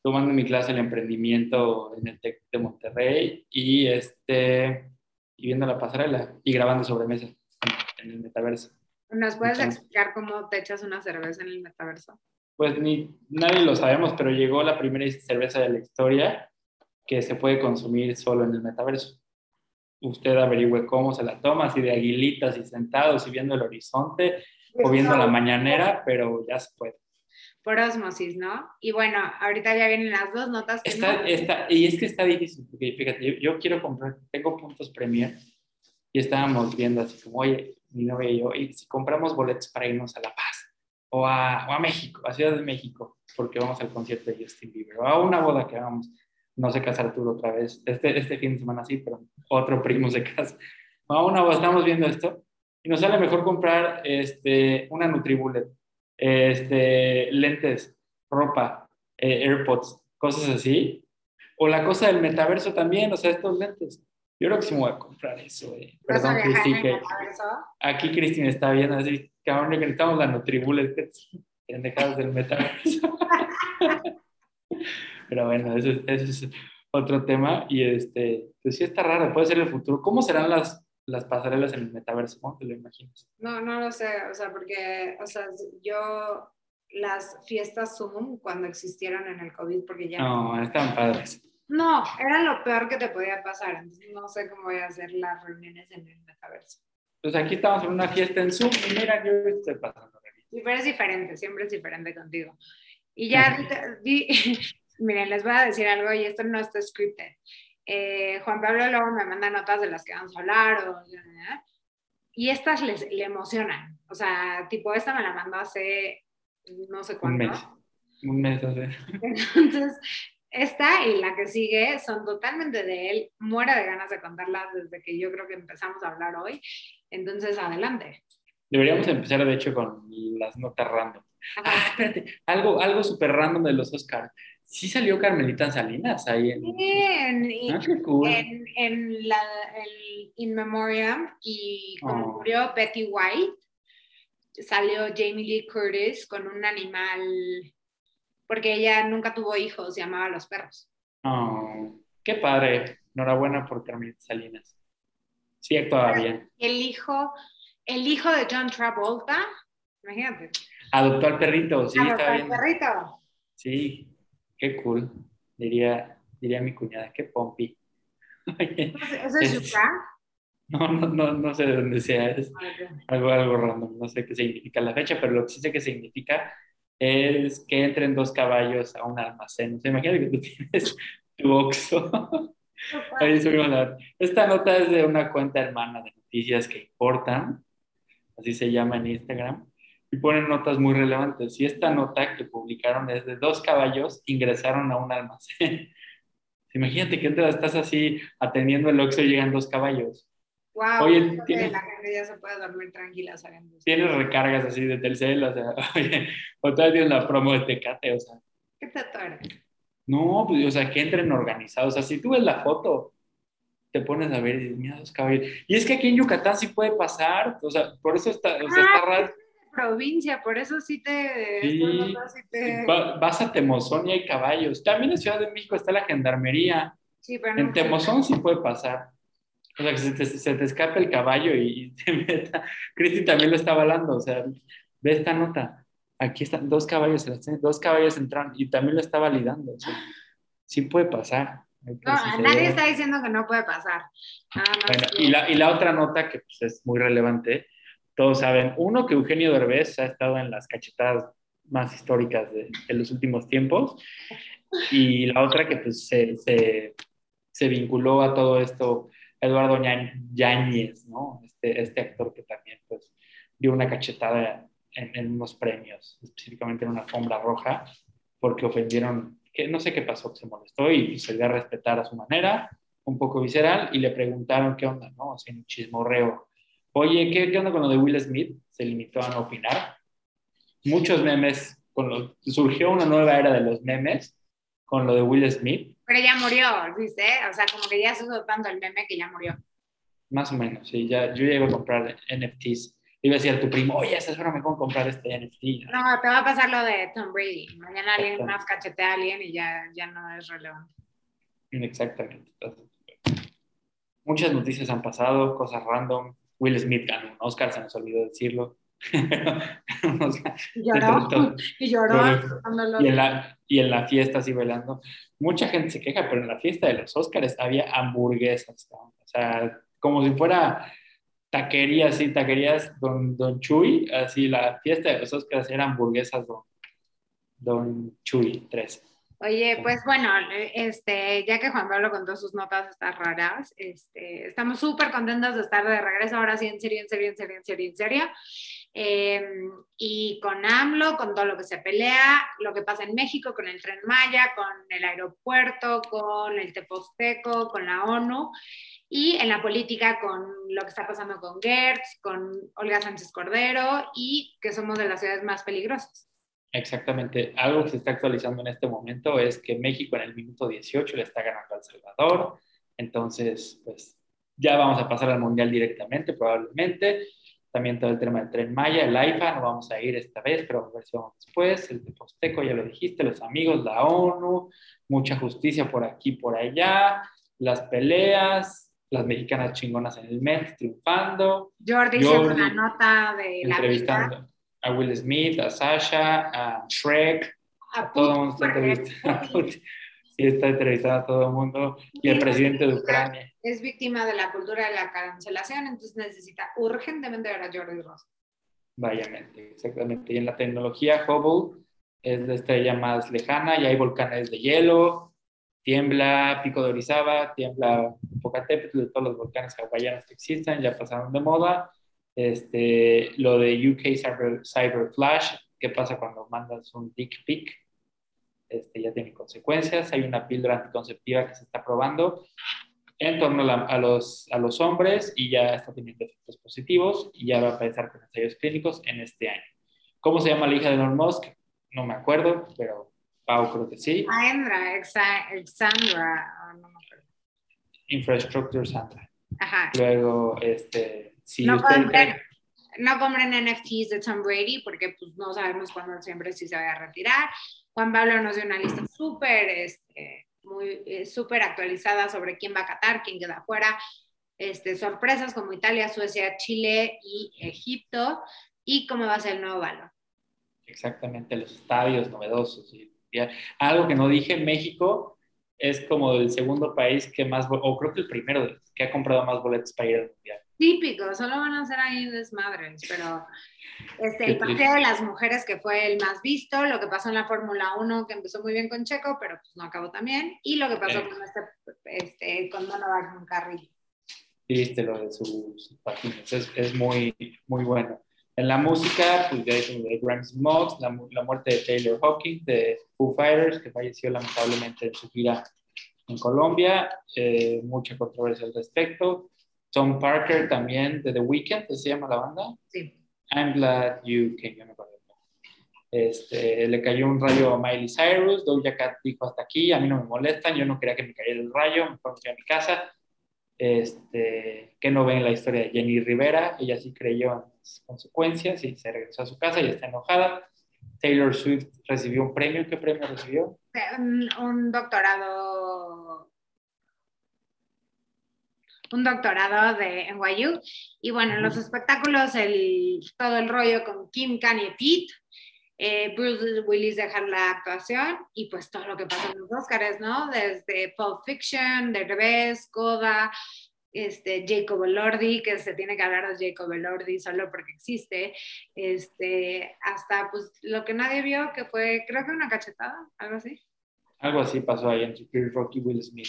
Tomando mi clase de emprendimiento en el TEC de Monterrey y, este, y viendo la pasarela y grabando sobremesa en el metaverso. ¿Nos puedes explicar cómo te echas una cerveza en el metaverso? Pues ni nadie lo sabemos, pero llegó la primera cerveza de la historia que se puede consumir solo en el metaverso usted averigüe cómo se la toma, así de aguilitas y sentados y viendo el horizonte o viendo la mañanera, pero ya se puede. Por osmosis, ¿no? Y bueno, ahorita ya vienen las dos notas. Que está, y es que está difícil, porque fíjate, yo, quiero comprar, tengo puntos Premier y estábamos viendo así como, oye, mi novia y yo, y si compramos boletos para irnos a La Paz o a, o a México, a Ciudad de México, porque vamos al concierto de Justin Bieber o a una boda que vamos no sé casar tú otra vez, este, este fin de semana sí, pero otro primo se casa. *laughs* Vamos, una, estamos viendo esto y nos sale mejor comprar este, una Nutribullet, este, lentes, ropa, eh, AirPods, cosas así. O la cosa del metaverso también, o sea, estos lentes. Yo creo que sí me voy a comprar eso. Eh. Perdón, Cristi, que aquí Cristina está viendo así, cabrón, que necesitamos la Nutribullet, pendejadas del metaverso. *laughs* Pero bueno, ese, es otro tema y este, pues sí está raro, puede ser el futuro. ¿Cómo serán las, las pasarelas en el metaverso? ¿Cómo te lo imaginas? No, no lo sé, o sea, porque, o sea, yo las fiestas Zoom cuando existieron en el COVID, porque ya... No, están padres. No, era lo peor que te podía pasar. No sé cómo voy a hacer las reuniones en el metaverso. Pues aquí estamos en una fiesta en Zoom y mira, yo estoy pasando. Sí, pero es diferente, siempre es diferente contigo. Y ya, di, *laughs* miren, les voy a decir algo y esto no está scripted. Eh, Juan Pablo luego me manda notas de las que vamos a hablar o, y estas les, le emocionan. O sea, tipo, esta me la mandó hace no sé cuánto. Un mes. Un mes hace. *laughs* Entonces, esta y la que sigue son totalmente de él. Muere de ganas de contarlas desde que yo creo que empezamos a hablar hoy. Entonces, adelante. Deberíamos empezar, de hecho, con las notas random. Ah, espérate, algo, algo súper random de los Oscars. Sí salió Carmelita Salinas ahí en... Sí, en, ah, en, la, In Memoriam y como oh. murió Betty White, salió Jamie Lee Curtis con un animal, porque ella nunca tuvo hijos, se llamaba Los Perros. Oh, qué padre. Enhorabuena por Carmelita Salinas. Sí, bien. El hijo, el hijo de John Travolta, imagínate. Adoptó al perrito, sí, Adoptó al perrito. Sí, qué cool. Diría, diría mi cuñada, qué pompi. ¿Eso es, es *laughs* No, no, no, no sé de dónde sea, es algo, algo random, no sé qué significa la fecha, pero lo que sí sé que significa es que entren dos caballos a un almacén. ¿Se imagina que tú *laughs* tienes tu oxo? *laughs* Esta nota es de una cuenta hermana de noticias que importan, así se llama en Instagram, y ponen notas muy relevantes. Y esta nota que publicaron es de dos caballos ingresaron a un almacén. *laughs* Imagínate que entras, estás así atendiendo el Oxxo y llegan dos caballos. Wow, oye, ¿tienes, la gente ya se puede dormir tranquila sabiendo. Tienes recargas así de Telcel, o sea, *laughs* oye, o todavía tienes la promo de Tecate, o sea. ¿Qué te eres? No, pues, o sea, que entren organizados. O sea, si tú ves la foto, te pones a ver y dices, mira, dos caballos. Y es que aquí en Yucatán sí puede pasar, o sea, por eso está, o sea, está ah, raro provincia, por eso sí te... vas a Temozón y hay caballos. También en Ciudad de México está la gendarmería. Sí, pero en Temozón sí puede pasar. O sea, que se te, se te escape el caballo y, te *laughs* meta. Cristi también lo está hablando, o sea, ve esta nota. Aquí están dos caballos, dos caballos entraron y también lo está validando. O sea, sí puede pasar. No, nadie está diciendo que no puede pasar. bueno, y, la, y la otra nota que pues, es muy relevante todos saben, uno, que Eugenio Derbez ha estado en las cachetadas más históricas de, los últimos tiempos, y la otra que pues, se, se, vinculó a todo esto Eduardo Yáñez, ¿no? Este, este actor que también pues, dio una cachetada en, en, unos premios, específicamente en una alfombra roja, porque ofendieron, que no sé qué pasó, que se molestó y se dio a respetar a su manera, un poco visceral, y le preguntaron qué onda, ¿no? Sea, un chismorreo Oye, ¿qué, ¿qué, onda con lo de Will Smith? Se limitó a no opinar. Muchos memes, surgió una nueva era de los memes con lo de Will Smith. Pero ya murió, ¿viste? O sea, como que ya se tanto el meme que ya murió. Más o menos, sí. Ya, yo llego a comprar NFTs. Iba a decir a tu primo, oye, esa es hora me puedo comprar este NFT. No, te va a pasar lo de Tom Brady. Mañana alguien más cachetea a alguien y ya, ya no es relevante. Exactamente. Muchas noticias han pasado, cosas random. Will Smith ganó un Oscar, se nos olvidó decirlo. *laughs* y lloró, *laughs* y lloró. Y en, la, y en la fiesta así bailando. Mucha gente se queja, pero en la fiesta de los Oscars había hamburguesas. O sea, como si fuera taquerías, sí, taquerías Don, don Chuy, así la fiesta de los Oscars era hamburguesas Don, don Chuy, tres. Oye, pues bueno, este, ya que Juan Pablo contó sus notas estas raras, este, estamos súper contentos de estar de regreso ahora sí en serio, en serio, en serio, en serio, en serio. Em, y con AMLO, con todo lo que se pelea, lo que pasa en México, con el tren Maya, con el aeropuerto, con el Teposteco, con la ONU, y en la política con lo que está pasando con Gertz, con Olga Sánchez Cordero, y que somos de las ciudades más peligrosas. Exactamente. Algo que se está actualizando en este momento es que México en el minuto 18 le está ganando a El Salvador. Entonces, pues ya vamos a pasar al Mundial directamente, probablemente. También todo el tema del tren Maya, el AIFA, no vamos a ir esta vez, pero a ver si vamos después. El de Posteco, ya lo dijiste, los amigos, la ONU, mucha justicia por aquí, por allá, las peleas, las mexicanas chingonas en el Met triunfando. Jordi, Jordi una nota de la vida a Will Smith, a Sasha, a Shrek, a, todo el mundo sí está entrevistada a todo el mundo y el presidente de Ucrania. Es víctima de la cultura de la cancelación, entonces necesita urgentemente ver a Jordi Ross. Vayamente, exactamente. Y en la tecnología, Hubble es la estrella más lejana y hay volcanes de hielo, tiembla Pico de Orizaba, tiembla Popocatépetl, todos los volcanes hawaianos que existen ya pasaron de moda. Este, lo de UK Cyber, Cyber Flash, ¿qué pasa cuando mandas un dick pic? Este, ya tiene consecuencias. Hay una píldora anticonceptiva que se está probando en torno a, los, a los hombres y ya está teniendo efectos positivos y ya va a empezar con ensayos clínicos en este año. ¿Cómo se llama la hija de Elon Musk? No me acuerdo, pero Pau creo que sí. Sandra, Sandra, ah, no me acuerdo. Infrastructure Sandra. Ajá. Luego, este, si no compren, no compren NFTs de Tom Brady porque pues no sabemos cuándo siempre sí se vaya a retirar. Juan Pablo nos dio una lista súper, este, muy, eh, súper actualizada sobre quién va a Qatar, quién queda afuera. Este, sorpresas como Italia, Suecia, Chile y Egipto y cómo va a ser el nuevo balón. Exactamente, los estadios novedosos. Algo que no dije, México es como el segundo país que más, o creo que el primero que ha comprado más boletos para ir al Mundial. Típico, solo van a ser ahí desmadres, pero este, el partido de las mujeres que fue el más visto, lo que pasó en la Fórmula 1 que empezó muy bien con Checo, pero pues no acabó tan bien, y lo que pasó con este, este, con Donovan Carrillo. Viste lo de sus patines, es, es, muy, muy bueno. En la música, pues ya dijimos de Graham Smokes, la, la, muerte de Taylor Hawkins, de Foo Fighters, que falleció lamentablemente en su gira en Colombia, eh, mucha controversia al respecto. Tom Parker también de The Weeknd, ¿se llama la banda? Sí. I'm glad you came. Este, le cayó un rayo a Miley Cyrus, Doja Cat dijo hasta aquí, a mí no me molestan, yo no quería que me cayera el rayo, me fui a mi casa. Este, que no ven la historia de Jenny Rivera, ella sí creyó en las consecuencias y se regresó a su casa y está enojada. Taylor Swift recibió un premio, ¿qué premio recibió? un doctorado un doctorado de NYU. Y bueno, en los espectáculos, el, todo el rollo con Kim, Kanye, Pete, eh, Bruce Willis dejar la actuación y pues todo lo que pasa en los Oscars, ¿no? Desde Pulp Fiction, The Revés, Coda, este, Jacob Elordi, que se tiene que hablar de Jacob Elordi solo porque existe, este, hasta pues lo que nadie vio, que fue, creo que una cachetada, algo así. Algo así pasó ahí entre Chris Rock y Will Smith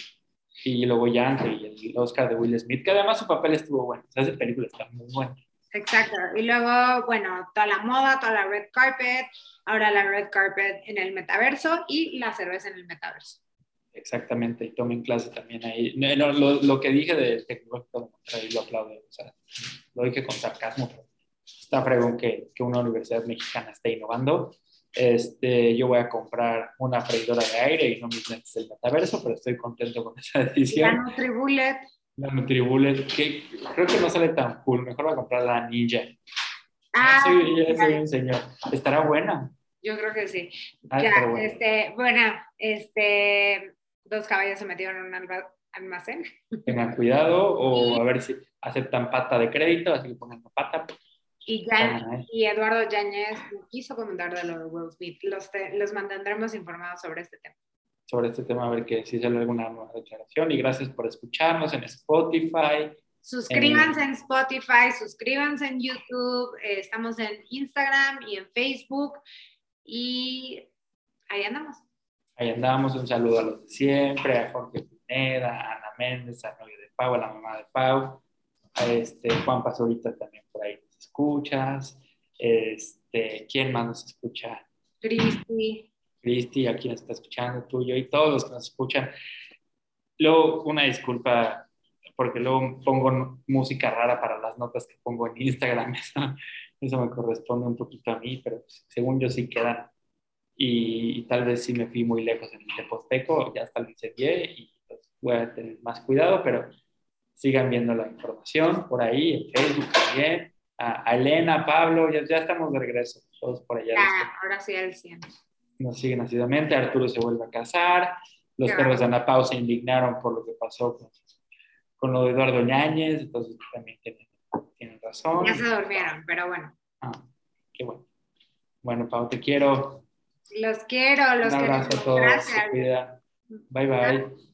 y luego ya y el Oscar de Will Smith, que además su papel estuvo bueno, o sea, esa película está muy buena. Exacto, y luego, bueno, toda la moda, toda la red carpet, ahora la red carpet en el metaverso y la cerveza en el metaverso. Exactamente, y tomen clase también ahí. lo, lo, que dije de tecnológico lo aplaudo, o sea, lo dije con sarcasmo, pero está fregón que, que una universidad mexicana esté innovando este, yo voy a comprar una freidora de aire y no mis lentes del metaverso, pero estoy contento con esa *laughs* decisión. La Nutribullet. La Nutribullet, que creo que no sale tan cool, mejor voy a comprar la Ninja. Ah, soy, ya soy un señor. ¿Estará buena? Yo creo que sí. Ah, ya, bueno. Este, bueno, este, dos caballos se metieron en un almacén. Tengan cuidado o a ver si aceptan pata de crédito, así que pongan pata. Y, y Eduardo Yáñez quiso comentar de lo de Will Smith. Los, los mantendremos informados sobre este tema. Sobre este tema, a ver que si sale alguna nueva declaración. Y gracias por escucharnos en Spotify. Suscríbanse en, Spotify, suscríbanse en YouTube. Eh, estamos en Instagram y en Facebook. Y ahí andamos. Ahí andamos. Un saludo a los de siempre, a Jorge Pineda, a Ana Méndez, a novio de Pau, a la mamá de Pau, a este Juan Pazurita también por ahí escuchas. Este, ¿Quién más nos escucha? Cristi. Cristi, a quien está escuchando, tuyo y todos los que nos escuchan. Luego, una disculpa, porque luego pongo música rara para las notas que pongo en Instagram. *laughs* Eso, me corresponde un poquito a mí, pero según yo sí quedan. Y, tal vez sí me fui muy lejos en el Teposteco, ya hasta lo incendié y pues, voy a tener más cuidado, pero sigan viendo la información por ahí, en Facebook también a, Elena, Pablo, ya, ya, estamos de regreso, todos por allá. ahora sí al 100. Nos siguen asiduamente, Arturo se vuelve a casar, los perros de Ana Pau se indignaron por lo que pasó con, con lo de Eduardo Ñáñez, entonces también tienen, tienen, razón. Ya se durmieron, pero bueno. Ah, qué bueno. Bueno, Pau, te quiero. Los quiero, los Un abrazo a todos. Gracias. Bye bye.